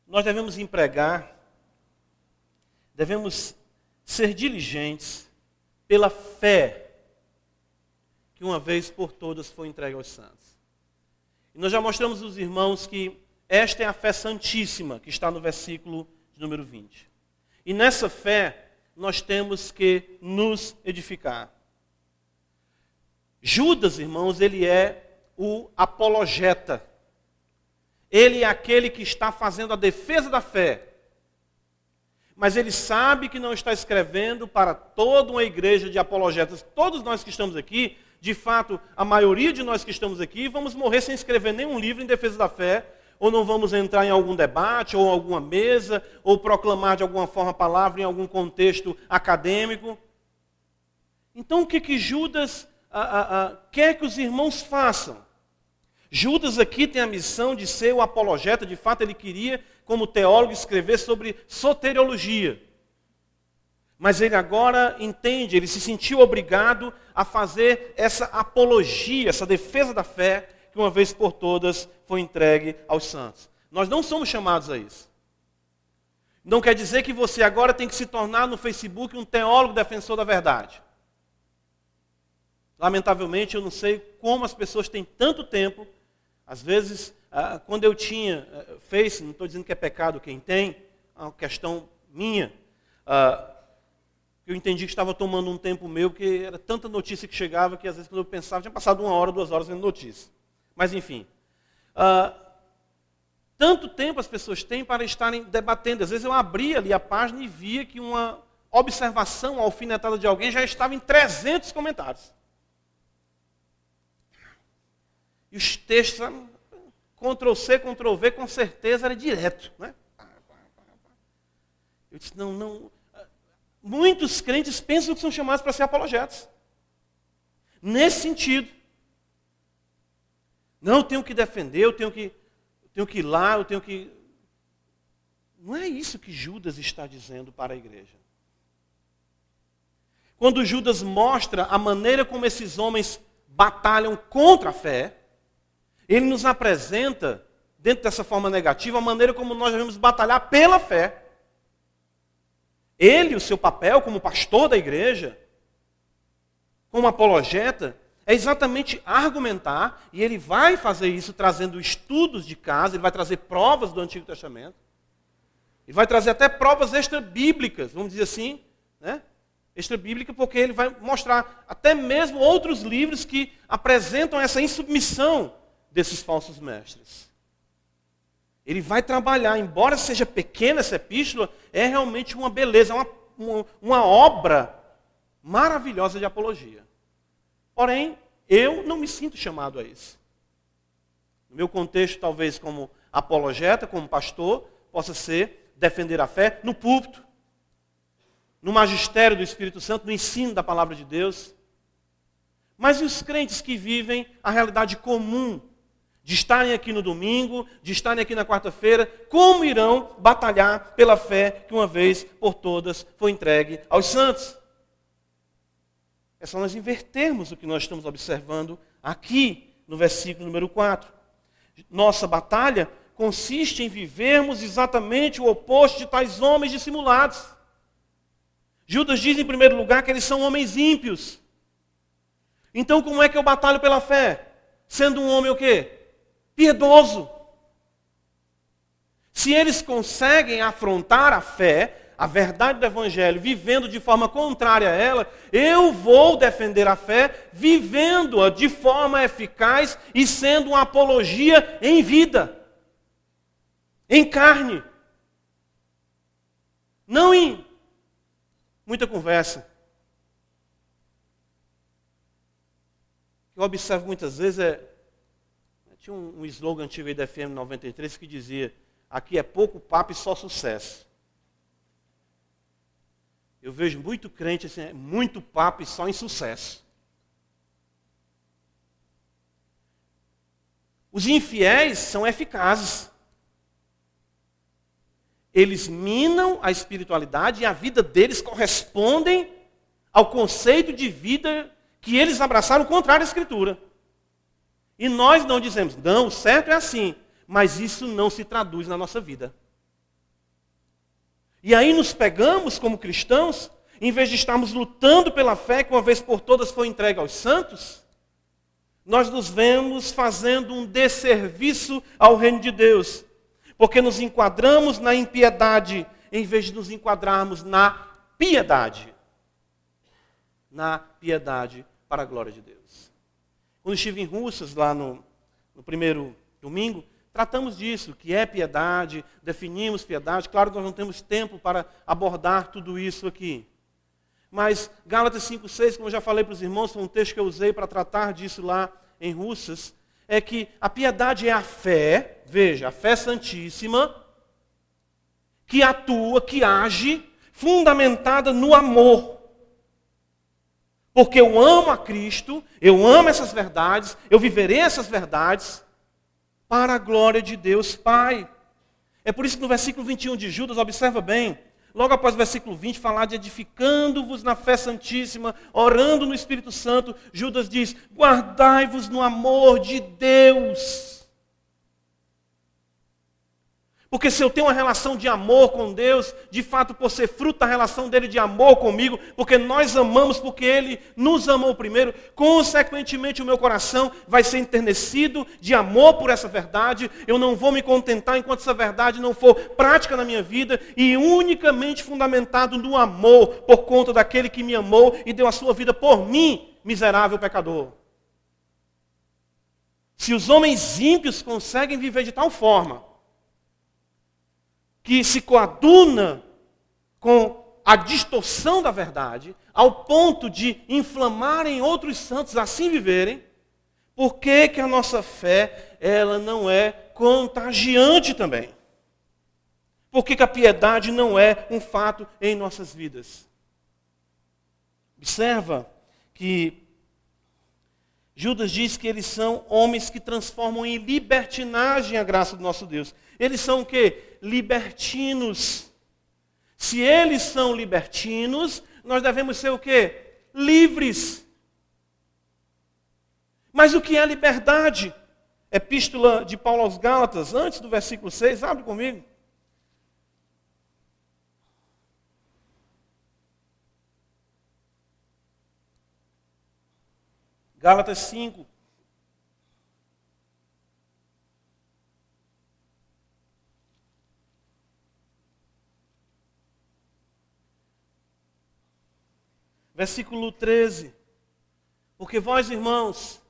Nós devemos empregar, devemos ser diligentes pela fé que uma vez por todas foi entregue aos santos. E nós já mostramos aos irmãos que esta é a fé santíssima que está no versículo de número 20. E nessa fé nós temos que nos edificar. Judas, irmãos, ele é o apologeta. Ele é aquele que está fazendo a defesa da fé. Mas ele sabe que não está escrevendo para toda uma igreja de apologetas. Todos nós que estamos aqui de fato, a maioria de nós que estamos aqui vamos morrer sem escrever nenhum livro em defesa da fé, ou não vamos entrar em algum debate, ou alguma mesa, ou proclamar de alguma forma a palavra em algum contexto acadêmico. Então, o que, que Judas a, a, a, quer que os irmãos façam? Judas aqui tem a missão de ser o apologeta, de fato, ele queria, como teólogo, escrever sobre soteriologia. Mas ele agora entende, ele se sentiu obrigado a fazer essa apologia, essa defesa da fé, que uma vez por todas foi entregue aos santos. Nós não somos chamados a isso. Não quer dizer que você agora tem que se tornar no Facebook um teólogo defensor da verdade. Lamentavelmente, eu não sei como as pessoas têm tanto tempo. Às vezes, ah, quando eu tinha ah, Face, não estou dizendo que é pecado quem tem, é uma questão minha. Ah, eu entendi que estava tomando um tempo meu, porque era tanta notícia que chegava que às vezes quando eu pensava, tinha passado uma hora, duas horas vendo notícia. Mas enfim. Uh, tanto tempo as pessoas têm para estarem debatendo. Às vezes eu abria ali a página e via que uma observação alfinetada de alguém já estava em 300 comentários. E os textos, Ctrl C, Ctrl V, com certeza era direto. Né? Eu disse, não, não, Muitos crentes pensam que são chamados para ser apologetas. Nesse sentido. Não, eu tenho que defender, eu tenho que, eu tenho que ir lá, eu tenho que. Não é isso que Judas está dizendo para a igreja. Quando Judas mostra a maneira como esses homens batalham contra a fé, ele nos apresenta, dentro dessa forma negativa, a maneira como nós devemos batalhar pela fé. Ele, o seu papel como pastor da igreja, como apologeta, é exatamente argumentar, e ele vai fazer isso trazendo estudos de casa, ele vai trazer provas do Antigo Testamento, ele vai trazer até provas extra-bíblicas, vamos dizer assim, né? extra-bíblica, porque ele vai mostrar até mesmo outros livros que apresentam essa insubmissão desses falsos mestres. Ele vai trabalhar, embora seja pequena essa epístola, é realmente uma beleza, uma, uma, uma obra maravilhosa de apologia. Porém, eu não me sinto chamado a isso. No meu contexto, talvez como apologeta, como pastor, possa ser defender a fé no púlpito, no magistério do Espírito Santo, no ensino da palavra de Deus. Mas e os crentes que vivem a realidade comum de estarem aqui no domingo, de estarem aqui na quarta-feira, como irão batalhar pela fé que uma vez por todas foi entregue aos santos. É só nós invertermos o que nós estamos observando aqui no versículo número 4. Nossa batalha consiste em vivermos exatamente o oposto de tais homens dissimulados. Judas diz, em primeiro lugar, que eles são homens ímpios. Então, como é que eu batalho pela fé? Sendo um homem o quê? Piedoso. Se eles conseguem afrontar a fé, a verdade do Evangelho, vivendo de forma contrária a ela, eu vou defender a fé vivendo-a de forma eficaz e sendo uma apologia em vida, em carne, não em muita conversa. Eu observo muitas vezes é. Tinha um, um slogan antigo aí da FM 93 que dizia: aqui é pouco papo e só sucesso. Eu vejo muito crente assim, muito papo e só em sucesso. Os infiéis são eficazes. Eles minam a espiritualidade e a vida deles correspondem ao conceito de vida que eles abraçaram contrário à Escritura. E nós não dizemos, não, o certo é assim, mas isso não se traduz na nossa vida. E aí nos pegamos como cristãos, em vez de estarmos lutando pela fé que uma vez por todas foi entregue aos santos, nós nos vemos fazendo um desserviço ao reino de Deus, porque nos enquadramos na impiedade em vez de nos enquadrarmos na piedade. Na piedade para a glória de Deus. Quando estive em Russas, lá no, no primeiro domingo, Tratamos disso, que é piedade, definimos piedade. Claro que nós não temos tempo para abordar tudo isso aqui. Mas Gálatas 5,6, como eu já falei para os irmãos, foi um texto que eu usei para tratar disso lá em Russas, é que a piedade é a fé, veja, a fé santíssima, que atua, que age, fundamentada no amor. Porque eu amo a Cristo, eu amo essas verdades, eu viverei essas verdades, para a glória de Deus Pai. É por isso que no versículo 21 de Judas, observa bem, logo após o versículo 20, falar de edificando-vos na fé santíssima, orando no Espírito Santo, Judas diz: guardai-vos no amor de Deus. Porque se eu tenho uma relação de amor com Deus, de fato por ser fruto da relação dele de amor comigo, porque nós amamos porque ele nos amou primeiro, consequentemente o meu coração vai ser enternecido de amor por essa verdade. Eu não vou me contentar enquanto essa verdade não for prática na minha vida e unicamente fundamentado no amor por conta daquele que me amou e deu a sua vida por mim, miserável pecador. Se os homens ímpios conseguem viver de tal forma, que se coaduna com a distorção da verdade, ao ponto de inflamarem outros santos assim viverem, por que, que a nossa fé ela não é contagiante também? Por que, que a piedade não é um fato em nossas vidas? Observa que Judas diz que eles são homens que transformam em libertinagem a graça do nosso Deus. Eles são o quê? Libertinos. Se eles são libertinos, nós devemos ser o quê? Livres. Mas o que é liberdade? Epístola de Paulo aos Gálatas, antes do versículo 6, abre comigo. Gálatas 5. Versículo 13. Porque vós, irmãos,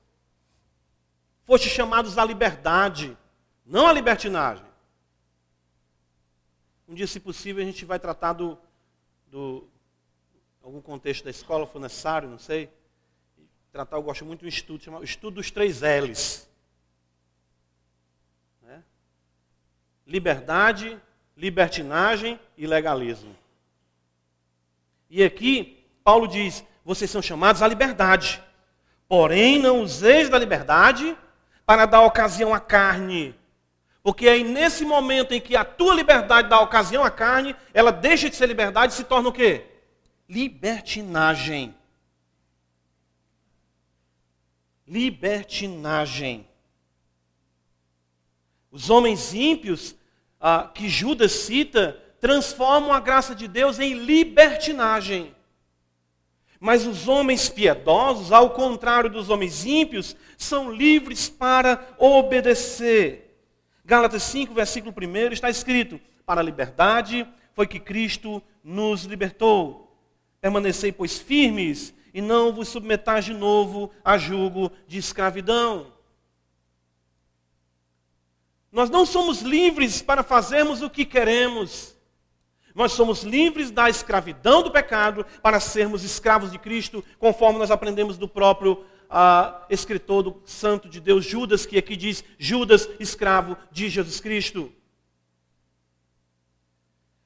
foste chamados à liberdade, não à libertinagem. Um dia, se possível, a gente vai tratar do, do algum contexto da escola, for necessário, não sei tratar, eu gosto muito de um estudo, chamado Estudo dos Três L's. Né? Liberdade, libertinagem e legalismo. E aqui, Paulo diz: vocês são chamados à liberdade. Porém, não useis da liberdade para dar ocasião à carne. Porque aí nesse momento em que a tua liberdade dá ocasião à carne, ela deixa de ser liberdade e se torna o quê? Libertinagem. Libertinagem. Os homens ímpios ah, que Judas cita transformam a graça de Deus em libertinagem. Mas os homens piedosos, ao contrário dos homens ímpios, são livres para obedecer. Gálatas 5, versículo 1 está escrito: Para a liberdade foi que Cristo nos libertou. Permanecei, pois, firmes e não vos submetais de novo a julgo de escravidão. Nós não somos livres para fazermos o que queremos. Nós somos livres da escravidão do pecado para sermos escravos de Cristo, conforme nós aprendemos do próprio ah, escritor do Santo de Deus, Judas, que aqui diz: Judas, escravo de Jesus Cristo.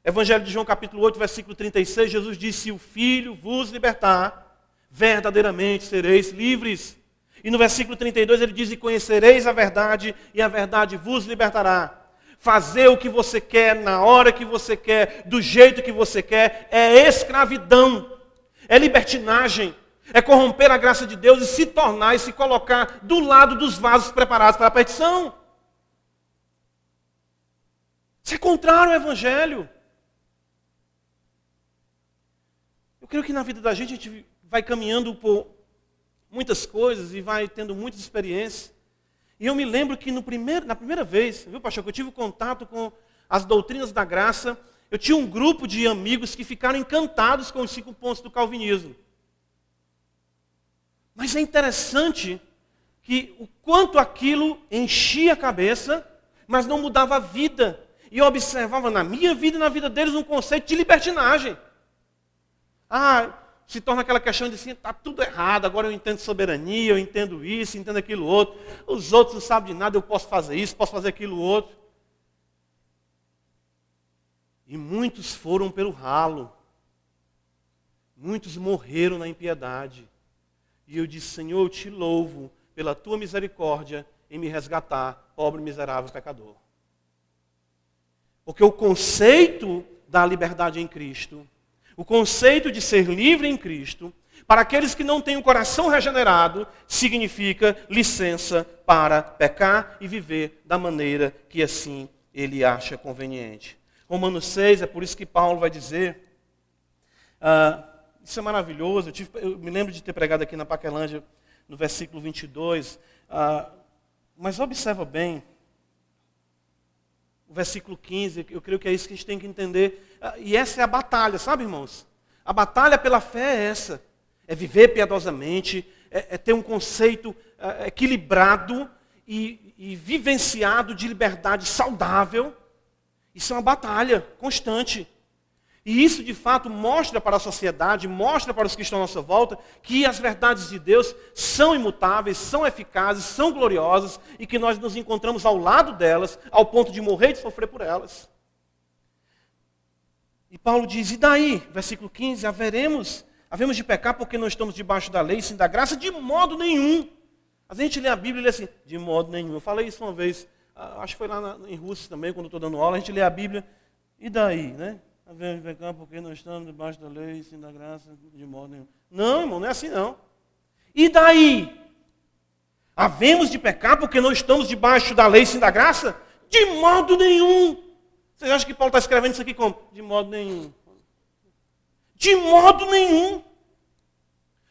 Evangelho de João, capítulo 8, versículo 36, Jesus disse: Se o Filho vos libertar, verdadeiramente sereis livres. E no versículo 32 ele diz: E conhecereis a verdade, e a verdade vos libertará fazer o que você quer, na hora que você quer, do jeito que você quer, é escravidão, é libertinagem, é corromper a graça de Deus e se tornar e se colocar do lado dos vasos preparados para a petição. Isso é contrário ao Evangelho. Eu creio que na vida da gente a gente vai caminhando por muitas coisas e vai tendo muitas experiências. E eu me lembro que primeiro, na primeira vez, viu, pastor, que eu tive contato com as doutrinas da graça, eu tinha um grupo de amigos que ficaram encantados com os cinco pontos do calvinismo. Mas é interessante que o quanto aquilo enchia a cabeça, mas não mudava a vida. E eu observava na minha vida e na vida deles um conceito de libertinagem. Ah, se torna aquela questão de assim, está tudo errado, agora eu entendo soberania, eu entendo isso, entendo aquilo outro. Os outros não sabem de nada, eu posso fazer isso, posso fazer aquilo outro. E muitos foram pelo ralo. Muitos morreram na impiedade. E eu disse, Senhor, eu te louvo pela tua misericórdia em me resgatar, pobre, miserável pecador. Porque o conceito da liberdade em Cristo o conceito de ser livre em Cristo, para aqueles que não têm o coração regenerado, significa licença para pecar e viver da maneira que assim ele acha conveniente. Romanos 6, é por isso que Paulo vai dizer. Uh, isso é maravilhoso. Eu, tive, eu, me lembro de ter pregado aqui na Paquelândia, no versículo 22. Uh, ah, mas observa bem o versículo 15, eu creio que é isso que a gente tem que entender. Ah, e essa é a batalha, sabe, irmãos? A batalha pela fé é essa: é viver piedosamente, é, é ter um conceito é, equilibrado e, e vivenciado de liberdade saudável. Isso é uma batalha constante. E isso, de fato, mostra para a sociedade, mostra para os que estão à nossa volta, que as verdades de Deus são imutáveis, são eficazes, são gloriosas e que nós nos encontramos ao lado delas, ao ponto de morrer e de sofrer por elas. E Paulo diz: e daí? Versículo 15: haveremos, havemos de pecar porque não estamos debaixo da lei, sim da graça, de modo nenhum. A gente lê a Bíblia e lê assim: de modo nenhum. Eu falei isso uma vez, ah, acho que foi lá em Rússia também, quando estou dando aula, a gente lê a Bíblia, e daí, né? De pecar porque não estamos debaixo da lei, sim da graça, de modo nenhum. Não, irmão, não é assim não. E daí? Havemos de pecar porque não estamos debaixo da lei, sim da graça? De modo nenhum. Vocês acham que Paulo está escrevendo isso aqui como? De modo nenhum. De modo nenhum.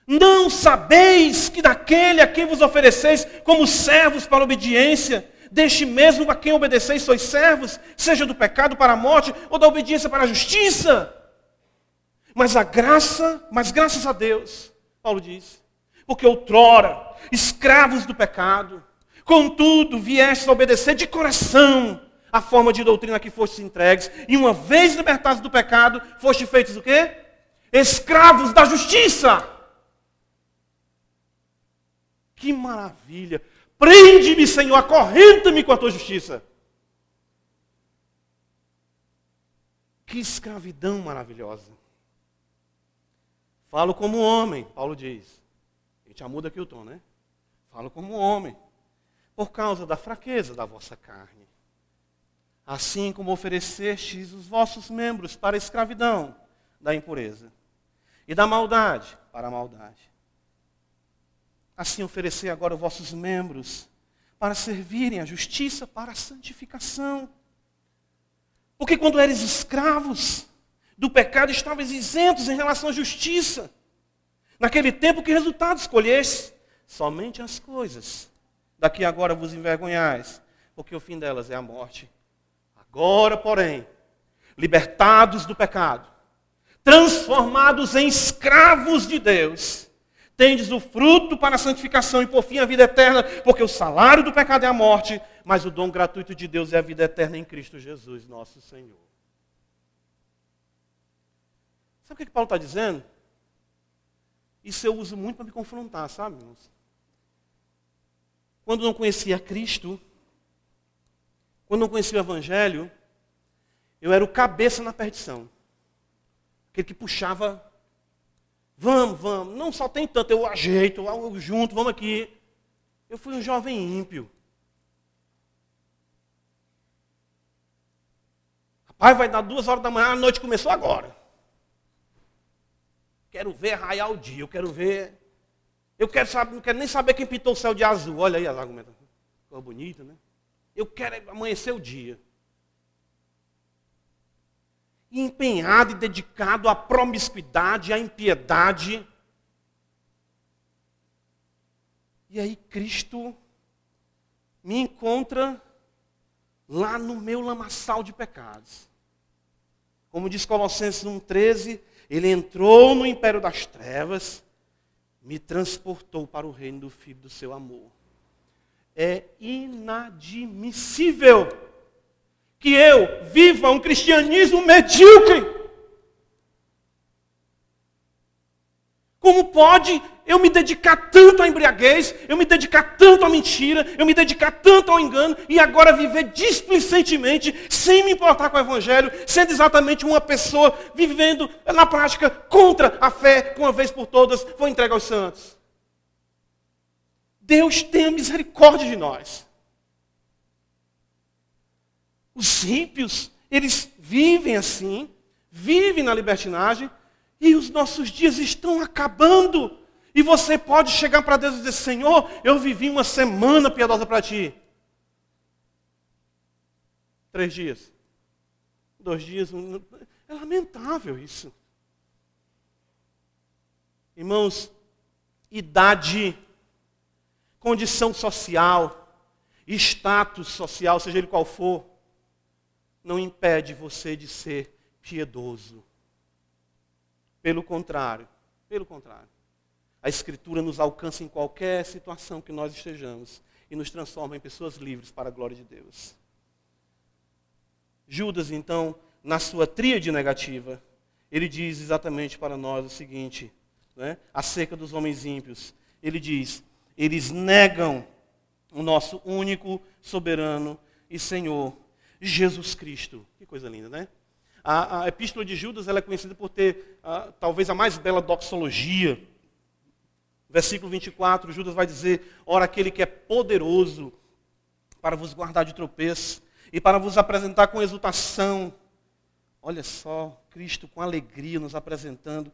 Não sabeis que daquele a quem vos ofereceis como servos para obediência, deste mesmo a quem obedeceis sois servos, seja do pecado para a morte ou da obediência para a justiça. Mas a graça, mas graças a Deus, Paulo diz, porque outrora, escravos do pecado, contudo viestes a obedecer de coração a forma de doutrina que fostes entregues, e uma vez libertados do pecado, foste feitos o quê? Escravos da justiça. Que maravilha! Prende-me, Senhor, acorrenta-me com a tua justiça. Que escravidão maravilhosa. Falo como homem, Paulo diz. A gente já muda aqui o tom, né? Falo como homem. por causa da fraqueza da vossa carne. Assim como oferecestes os vossos membros para a escravidão da impureza e da maldade para a maldade. Assim oferecer agora os vossos membros para servirem a justiça para a santificação. Porque quando eres escravos do pecado, estavas isentos em relação à justiça. Naquele tempo, que resultado escolheste? Somente as coisas. Daqui agora vos envergonhais, porque o fim delas é a morte. Agora, porém, libertados do pecado, transformados em escravos de Deus, tendes o fruto para a santificação e por fim a vida eterna, porque o salário do pecado é a morte, mas o dom gratuito de Deus é a vida eterna em Cristo Jesus, nosso Senhor. Sabe o que, Paulo está dizendo? Isso eu uso muito para me confrontar, sabe, irmãos? Quando não conhecia Cristo, quando não conhecia o Evangelho, eu era o cabeça na perdição. Aquele que puxava, vamos, vamos, não só tem tanto, eu ajeito, eu junto, vamos aqui. Eu fui um jovem ímpio. Rapaz, vai dar duas horas da manhã, a noite começou agora. Quero ver raiar o dia, eu quero ver. Eu quero saber, não quero nem saber quem pintou o céu de azul. Olha aí as argumentações. Ficou bonita, né? Eu quero amanhecer o dia. Empenhado e dedicado à promiscuidade, à impiedade. E aí Cristo me encontra lá no meu lamaçal de pecados. Como diz Colossenses 1,13, ele entrou no império das trevas, me transportou para o reino do Filho do seu amor. É inadmissível que eu viva um cristianismo medíocre. Como pode eu me dedicar tanto à embriaguez, eu me dedicar tanto à mentira, eu me dedicar tanto ao engano e agora viver displicentemente, sem me importar com o Evangelho, sendo exatamente uma pessoa vivendo na prática contra a fé, que uma vez por todas foi entregue aos santos? Deus tenha misericórdia de nós. Os ímpios, eles vivem assim, vivem na libertinagem, e os nossos dias estão acabando. E você pode chegar para Deus e dizer: Senhor, eu vivi uma semana piedosa para ti. Três dias. Dois dias. É lamentável isso. Irmãos, idade, condição social, status social, seja ele qual for, não impede você de ser piedoso. Pelo contrário, pelo contrário. A Escritura nos alcança em qualquer situação que nós estejamos e nos transforma em pessoas livres para a glória de Deus. Judas, então, na sua tríade negativa, ele diz exatamente para nós o seguinte, né, acerca dos homens ímpios. Ele diz: eles negam o nosso único, soberano e Senhor, Jesus Cristo. Que coisa linda, né? A, a epístola de Judas é conhecida por ter a, talvez a mais bela doxologia. Versículo 24, Judas vai dizer: Ora, aquele que é poderoso para vos guardar de tropeço e para vos apresentar com exultação. Olha só, Cristo com alegria nos apresentando,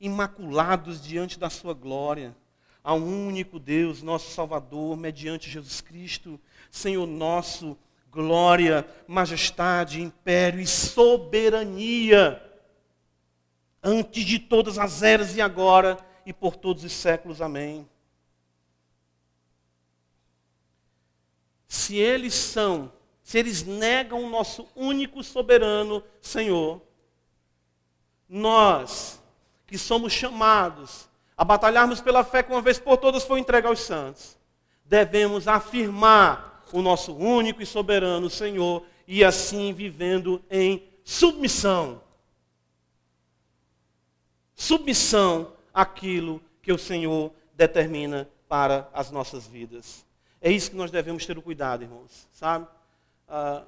imaculados diante da sua glória, a um único Deus, nosso Salvador, mediante Jesus Cristo, Senhor nosso glória, majestade, império e soberania, antes de todas as eras e agora e por todos os séculos. Amém. Se eles são, se eles negam o nosso único soberano Senhor, nós que somos chamados a batalharmos pela fé que uma vez por todas foi entregue aos santos, devemos afirmar o nosso único e soberano Senhor e assim vivendo em submissão. Submissão àquilo que o Senhor determina para as nossas vidas. É isso que nós devemos ter o cuidado, irmãos, sabe? Ah,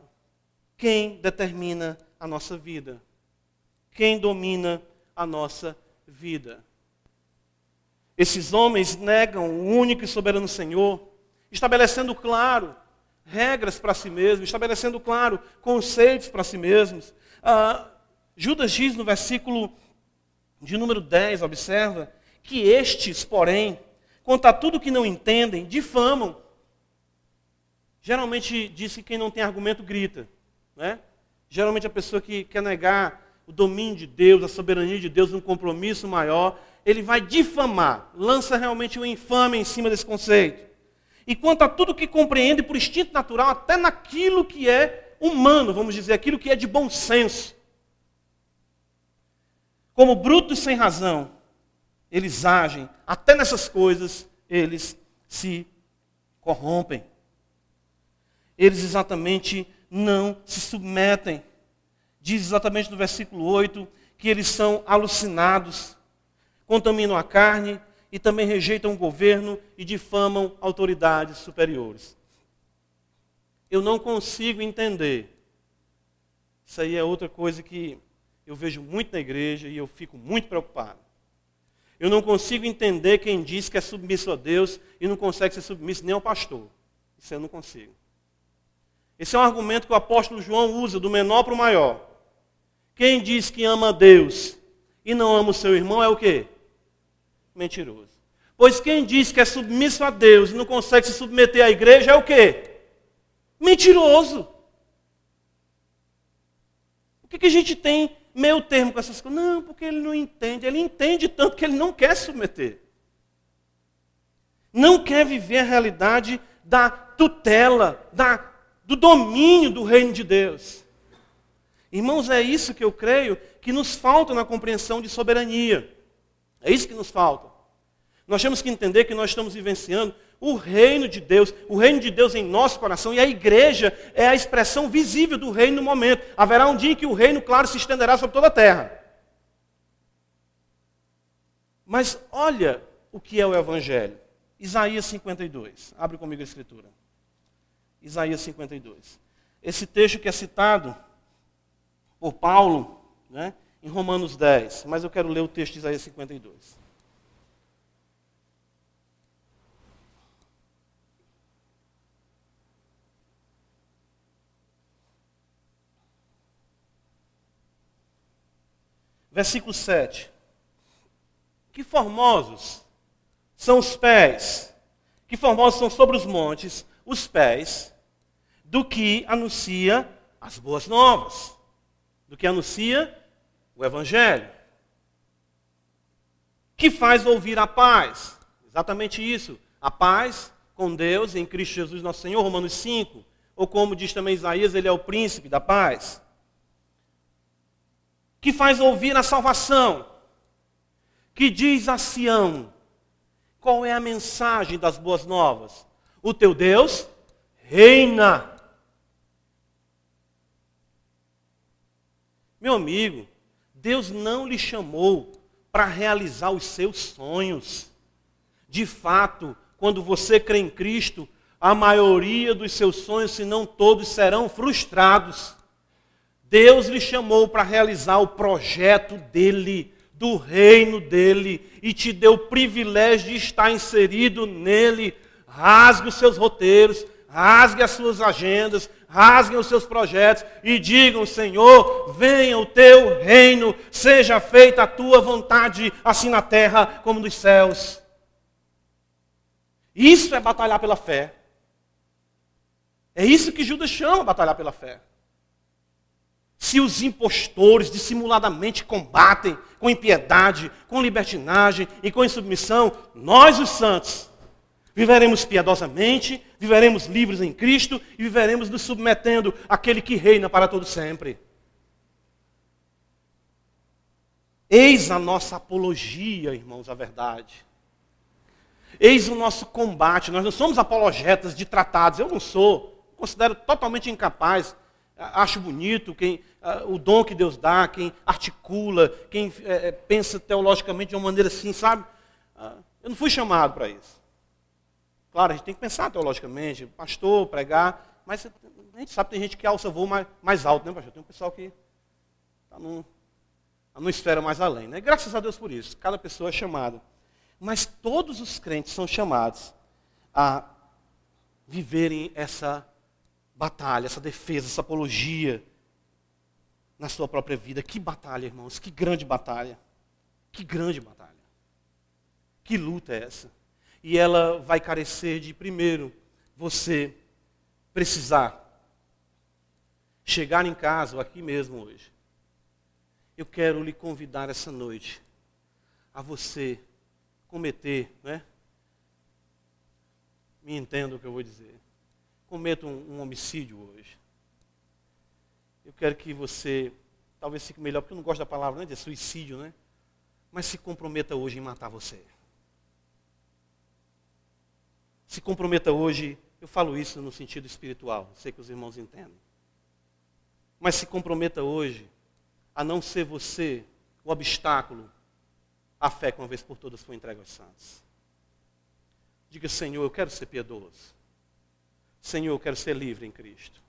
quem determina a nossa vida? Quem domina a nossa vida? Esses homens negam o único e soberano Senhor estabelecendo claro regras para si mesmo, estabelecendo claro conceitos para si mesmos. Ah, Judas diz no versículo de número 10, observa, que estes, porém, quanto a tudo que não entendem, difamam. Geralmente diz que quem não tem argumento grita. Né? Geralmente a pessoa que quer negar o domínio de Deus, a soberania de Deus, um compromisso maior, ele vai difamar, lança realmente o infame em cima desse conceito. E quanto a tudo que compreende por instinto natural, até naquilo que é humano, vamos dizer, aquilo que é de bom senso. Como brutos sem razão, eles agem, até nessas coisas eles se corrompem. Eles exatamente não se submetem. Diz exatamente no versículo 8 que eles são alucinados, contaminam a carne e também rejeitam o governo e difamam autoridades superiores. Eu não consigo entender. Isso aí é outra coisa que eu vejo muito na igreja e eu fico muito preocupado. Eu não consigo entender quem diz que é submisso a Deus e não consegue ser submisso nem ao pastor. Isso eu não consigo. Esse é um argumento que o apóstolo João usa, do menor para o maior. Quem diz que ama a Deus e não ama o seu irmão é o quê? Mentiroso. Pois quem diz que é submisso a Deus e não consegue se submeter à igreja é o quê? Mentiroso. O que, que a gente tem meio termo com essas coisas? Não, porque ele não entende. Ele entende tanto que ele não quer se submeter. Não quer viver a realidade da tutela, da, do domínio do reino de Deus. Irmãos, é isso que eu creio que nos falta na compreensão de soberania. É isso que nos falta. Nós temos que entender que nós estamos vivenciando o reino de Deus, o reino de Deus em nosso coração, e a igreja é a expressão visível do reino no momento. Haverá um dia em que o reino, claro, se estenderá sobre toda a terra. Mas olha o que é o Evangelho. Isaías 52. Abre comigo a escritura. Isaías 52. Esse texto que é citado por Paulo, né, em Romanos 10, mas eu quero ler o texto de Isaías 52. Versículo 7. Que formosos são os pés, que formosos são sobre os montes os pés do que anuncia as boas novas, do que anuncia o Evangelho, que faz ouvir a paz. Exatamente isso. A paz com Deus em Cristo Jesus, nosso Senhor, Romanos 5. Ou como diz também Isaías, ele é o príncipe da paz. Que faz ouvir a salvação. Que diz a Sião: qual é a mensagem das boas novas? O teu Deus reina. Meu amigo, Deus não lhe chamou para realizar os seus sonhos. De fato, quando você crê em Cristo, a maioria dos seus sonhos, se não todos, serão frustrados. Deus lhe chamou para realizar o projeto dele, do reino dele, e te deu o privilégio de estar inserido nele. Rasgue os seus roteiros, rasgue as suas agendas, rasguem os seus projetos e digam: Senhor, venha o teu reino, seja feita a tua vontade, assim na terra como nos céus. Isso é batalhar pela fé. É isso que Judas chama batalhar pela fé. Se os impostores dissimuladamente combatem com impiedade, com libertinagem e com insubmissão, nós, os santos, Viveremos piedosamente, viveremos livres em Cristo e viveremos nos submetendo àquele que reina para todo sempre. Eis a nossa apologia, irmãos, a verdade. Eis o nosso combate. Nós não somos apologetas de tratados. Eu não sou. Considero totalmente incapaz. Acho bonito quem, o dom que Deus dá, quem articula, quem é, pensa teologicamente de uma maneira assim, sabe? Uh, eu não fui chamado para isso. Claro, a gente tem que pensar teologicamente, pastor, pregar, mas a gente sabe que tem gente que alça voo mais, mais alto, né, pastor? Tem um pessoal que está num, tá numa esfera mais além. Né? Graças a Deus por isso. Cada pessoa é chamada. Mas todos os crentes são chamados a viverem essa batalha, essa defesa, essa apologia na sua própria vida. Que batalha, irmãos, que grande batalha. Que grande batalha. Que luta é essa? E ela vai carecer de, primeiro, você precisar chegar em casa, aqui mesmo hoje. Eu quero lhe convidar essa noite a você cometer, né? Me entenda o que eu vou dizer. Cometa um, um homicídio hoje. Eu quero que você, talvez fique melhor, porque eu não gosto da palavra, né, de suicídio, né? Mas se comprometa hoje em matar você. Se comprometa hoje, eu falo isso no sentido espiritual, sei que os irmãos entendem. Mas se comprometa hoje a não ser você o obstáculo à fé que uma vez por todas foi entregue aos santos. Diga, Senhor, eu quero ser piedoso. Senhor, eu quero ser livre em Cristo.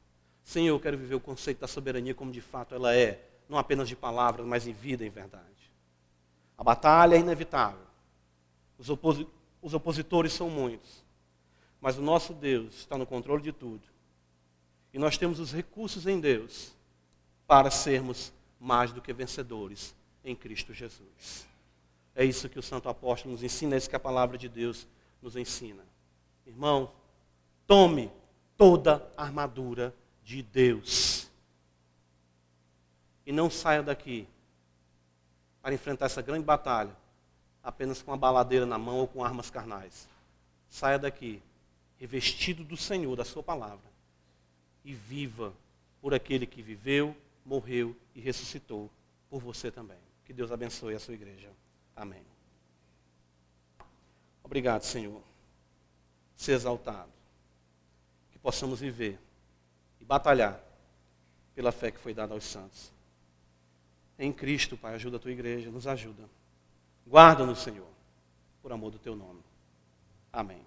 Senhor, eu quero viver o conceito da soberania como de fato ela é, não apenas de palavras, mas em vida em verdade. A batalha é inevitável. Os, oposi os opositores são muitos. Mas o nosso Deus está no controle de tudo. E nós temos os recursos em Deus para sermos mais do que vencedores em Cristo Jesus. É isso que o Santo Apóstolo nos ensina, é isso que a palavra de Deus nos ensina. Irmão, tome toda a armadura de Deus. E não saia daqui para enfrentar essa grande batalha apenas com uma baladeira na mão ou com armas carnais. Saia daqui revestido do Senhor, da Sua palavra, e viva por aquele que viveu, morreu e ressuscitou por você também. Que Deus abençoe a sua igreja. Amém. Obrigado, Senhor. Ser exaltado. Que possamos viver e batalhar pela fé que foi dada aos santos. Em Cristo, Pai, ajuda a tua igreja, nos ajuda. Guarda-nos, Senhor, por amor do teu nome. Amém.